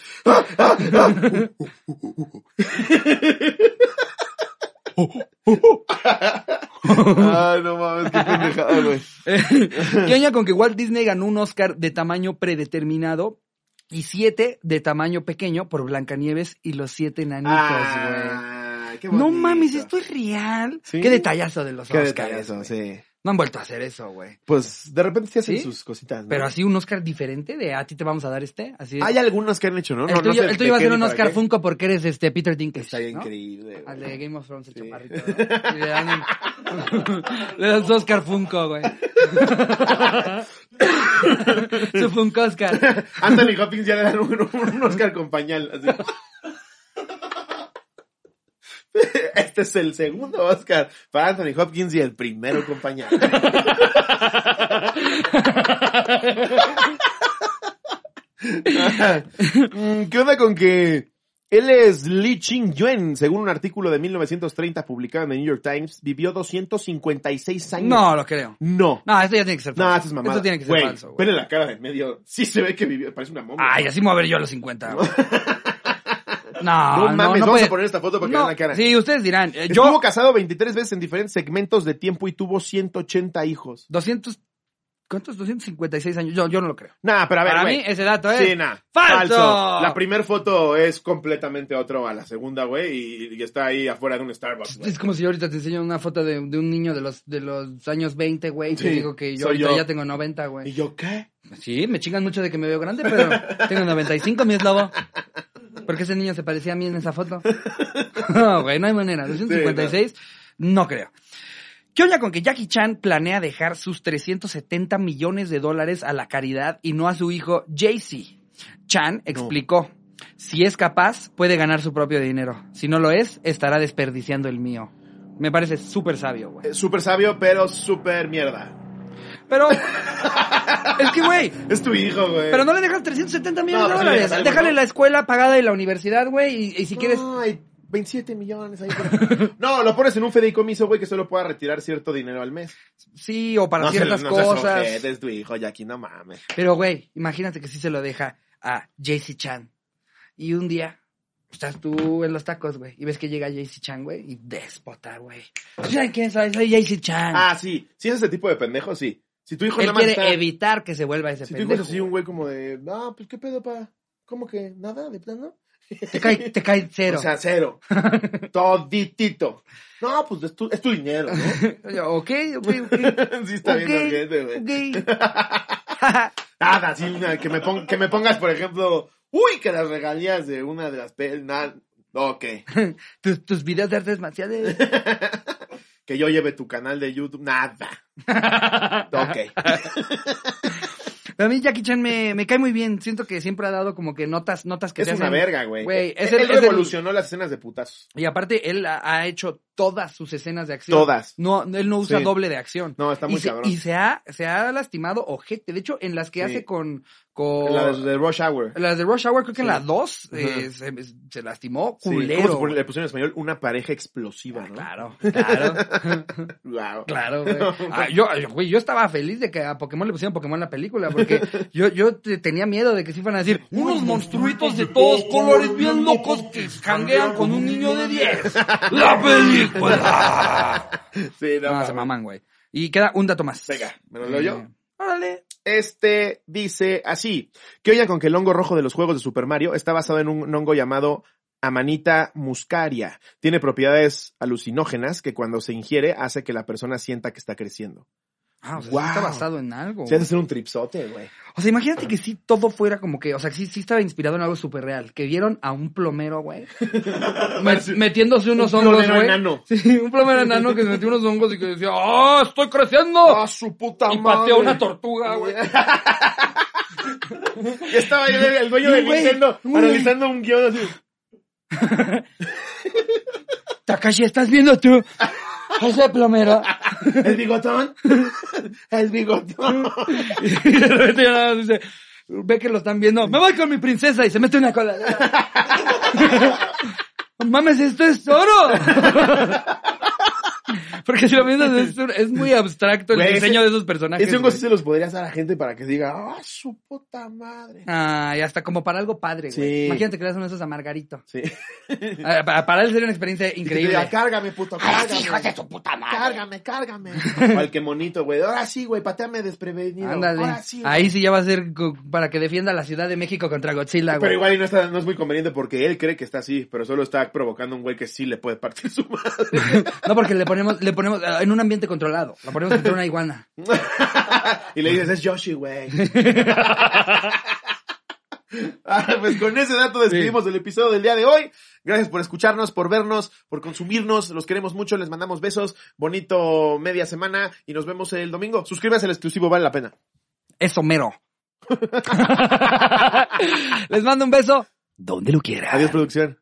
Ay, no mames, qué pendejada, güey. ¿Qué oña con que Walt Disney ganó un Oscar de tamaño predeterminado y siete de tamaño pequeño por Blancanieves y los siete nanitos, güey? Ah, qué No mames, esto es real. ¿Sí? Qué detallazo de los Qué Oscars. detallazo, güey. sí. No han vuelto a hacer eso, güey. Pues de repente sí hacen ¿Sí? sus cositas. ¿no? Pero así un Oscar diferente de a ti te vamos a dar este, así. Hay algunos que han hecho, ¿no? el no, no tuyo, sé el tuyo de va a ser un Oscar qué. Funko porque eres este Peter Dinklage. Está ¿no? increíble. Al de Game of Thrones, el Sí. chaparrito. le dan, un- le dan su Oscar Funko, güey. su Funko Oscar. Anthony Hopkins ya le dan un, un Oscar con pañal. así. Este es el segundo Oscar para Anthony Hopkins y el primero con pañal. Mm, ¿Qué onda con que él es Lee Ching Yuen? Según un artículo de 1930 publicado en el New York Times, vivió 256 años. No, lo creo. No. No, esto ya tiene que ser falso. No, esto es mamada. Esto tiene que ser Güey, falso, güey. Vele la cara de medio. Sí se ve que vivió. Parece una momia. Ay, así me voy a ver yo a los 50, güey. No, No no, mames, no vamos puede- a poner esta foto para que No, vean la cara. Sí, ustedes dirán. eh, Estuvo yo, casado 23 veces en diferentes segmentos de tiempo y tuvo 180 hijos. 200, ¿cuántos? 256 años. Yo, yo no lo creo. Nah, pero a ver, Para mí, ese dato es Sí, nah. falso. La primera foto es completamente otro a la segunda, güey, y, y está ahí afuera de un Starbucks. Es como si yo ahorita te enseño una foto de, de un niño de los, de los años 20, güey, y te digo que yo ahorita yo. ya tengo 90, ¿Y güey. yo qué? Sí, me chingan mucho de que me veo grande, pero tengo 95, mi eslobo. Porque ese niño se parecía a mí en esa foto. No, güey, no hay manera. 256, no creo. ¿Qué onda con que Jackie Chan planea dejar sus 370 millones de dólares a la caridad y no a su hijo Jay-Z? Chan explicó, si es capaz, puede ganar su propio dinero. Si no lo es, estará desperdiciando el mío. Me parece súper sabio, güey. Eh, Súper sabio, pero súper mierda. Pero, es que, güey, Es tu hijo, güey. pero no le dejas 370 millones de pues dólares. Déjale la escuela pagada y la universidad, güey, y, y si quieres... Ay, 27 millones ahí. por- No, lo pones en un fideicomiso, güey, que solo pueda retirar cierto dinero al mes. Sí, o para no ciertas se, no seas cosas. es tu hijo, Jackie, no mames. Pero, güey, imagínate que sí se lo deja a JC Chan. Y un día estás tú en los tacos, güey, y ves que llega JC Chan, güey, y déspota, güey. ¿Saben quién soy? Soy JC Chan. Ah, sí. Si es ese tipo de pendejo, sí. Si tu hijo Él nada más quiere está- evitar que se vuelva ese Si tu hijo es así un güey como de, no, pues qué pedo, pa. ¿Cómo que nada de plano? Te cae, te cae cero. O sea, cero. Toditito. No, pues es tu, es tu dinero, ¿no? Ok, ok, ok. sí está Ok, bien güey. ok. Nada, sí, que, me pon- que me pongas, por ejemplo, uy, que las regalías de una de las. Nada, ok. tus, tus videos de artes marciales. que yo lleve tu canal de YouTube, nada. Ok. A mí Jackie Chan me, me cae muy bien. Siento que siempre ha dado como que notas, notas que Es te una hacen- verga, güey. Güey, Él, es el- él es el- revolucionó las escenas de putazos. Y aparte, él ha, ha hecho todas sus escenas de acción. Todas. No, él no usa Sí. doble de acción. No, está muy y se, cabrón. Y se ha, se ha lastimado ojete. De hecho, en las que Sí. hace con, con La de, Rush Hour. las de Rush Hour, creo que en Sí. las dos Ajá. eh, se, se lastimó Sí, culero. ¿cómo se pone- le pusieron en español una pareja explosiva, ¿no? Claro, claro, Wow. claro, güey. Ah, yo, yo, güey, yo estaba feliz de que a Pokémon le pusieran Pokémon en la película, porque yo, yo te- tenía miedo de que sí fueran a decir unos monstruitos de todos colores bien locos que janguean con un niño de 10. ¡La película! Sí, no, No, se maman, güey. Y queda un dato más. Venga, ¿me lo leo yo? Eh, Órale. Este dice así, que oigan con que el hongo rojo de los juegos de Super Mario está basado en un hongo llamado Amanita muscaria. Tiene propiedades alucinógenas que cuando se ingiere hace que la persona sienta que está creciendo. Ah, o sea, sí Wow. está basado en algo. Se hace hacer un tripsote, güey. O sea, imagínate que sí todo fuera como que, o sea, que sí, sí estaba inspirado en algo súper real. Que vieron a un plomero, güey. met- metiéndose unos Un hongos, plomero güey. enano. Sí, un plomero enano que se metió unos hongos y que decía, ¡ah, estoy creciendo! ¡Ah, su puta y madre! pateó una tortuga, güey. Y estaba ahí el, dueño de Sí, güey, Nintendo analizando un guion así. Takashi, ¿estás viendo tú? Ese plomero. ¿El bigotón? El bigotón. y de repente ya nada más dice, ve que lo están viendo, me voy con mi princesa y se mete una cola. Mames, esto es oro. Porque si lo piensas, es, muy abstracto el Güey, diseño ese- de esos personajes. Ese hongo güey. sí se los podrías dar a gente para que diga, ¡ah, su puta madre! Ah, y hasta como para algo padre, güey. Sí. Imagínate que le das uno de esos a Margarito. Sí. Ah, Para, para él sería una experiencia Y que te increíble. diga, cárgame, puto, ¡Ay, cárgame. su puta madre! Cárgame, cárgame. O al que monito, güey. Ahora sí, güey, pateame desprevenido. Ándale. Ahora sí. güey. Ahí sí ya va a ser co- para que defienda la Ciudad de México contra Godzilla, Pero güey. igual y no, está, no es muy conveniente porque él cree que está así, pero solo está provocando un güey que sí le puede partir su madre. No, porque le ponemos, le ponemos ah, en un ambiente controlado. Lo ponemos contra una iguana. y le dices, es Yoshi, güey. Ah, pues con ese dato despedimos del episodio del día de hoy. Gracias por escucharnos, por vernos, por consumirnos. Los queremos mucho, les mandamos besos. Bonito media semana y nos vemos el domingo. Suscríbanse al exclusivo, vale la pena. Eso mero. Les mando un beso donde lo quiera. Adiós, producción.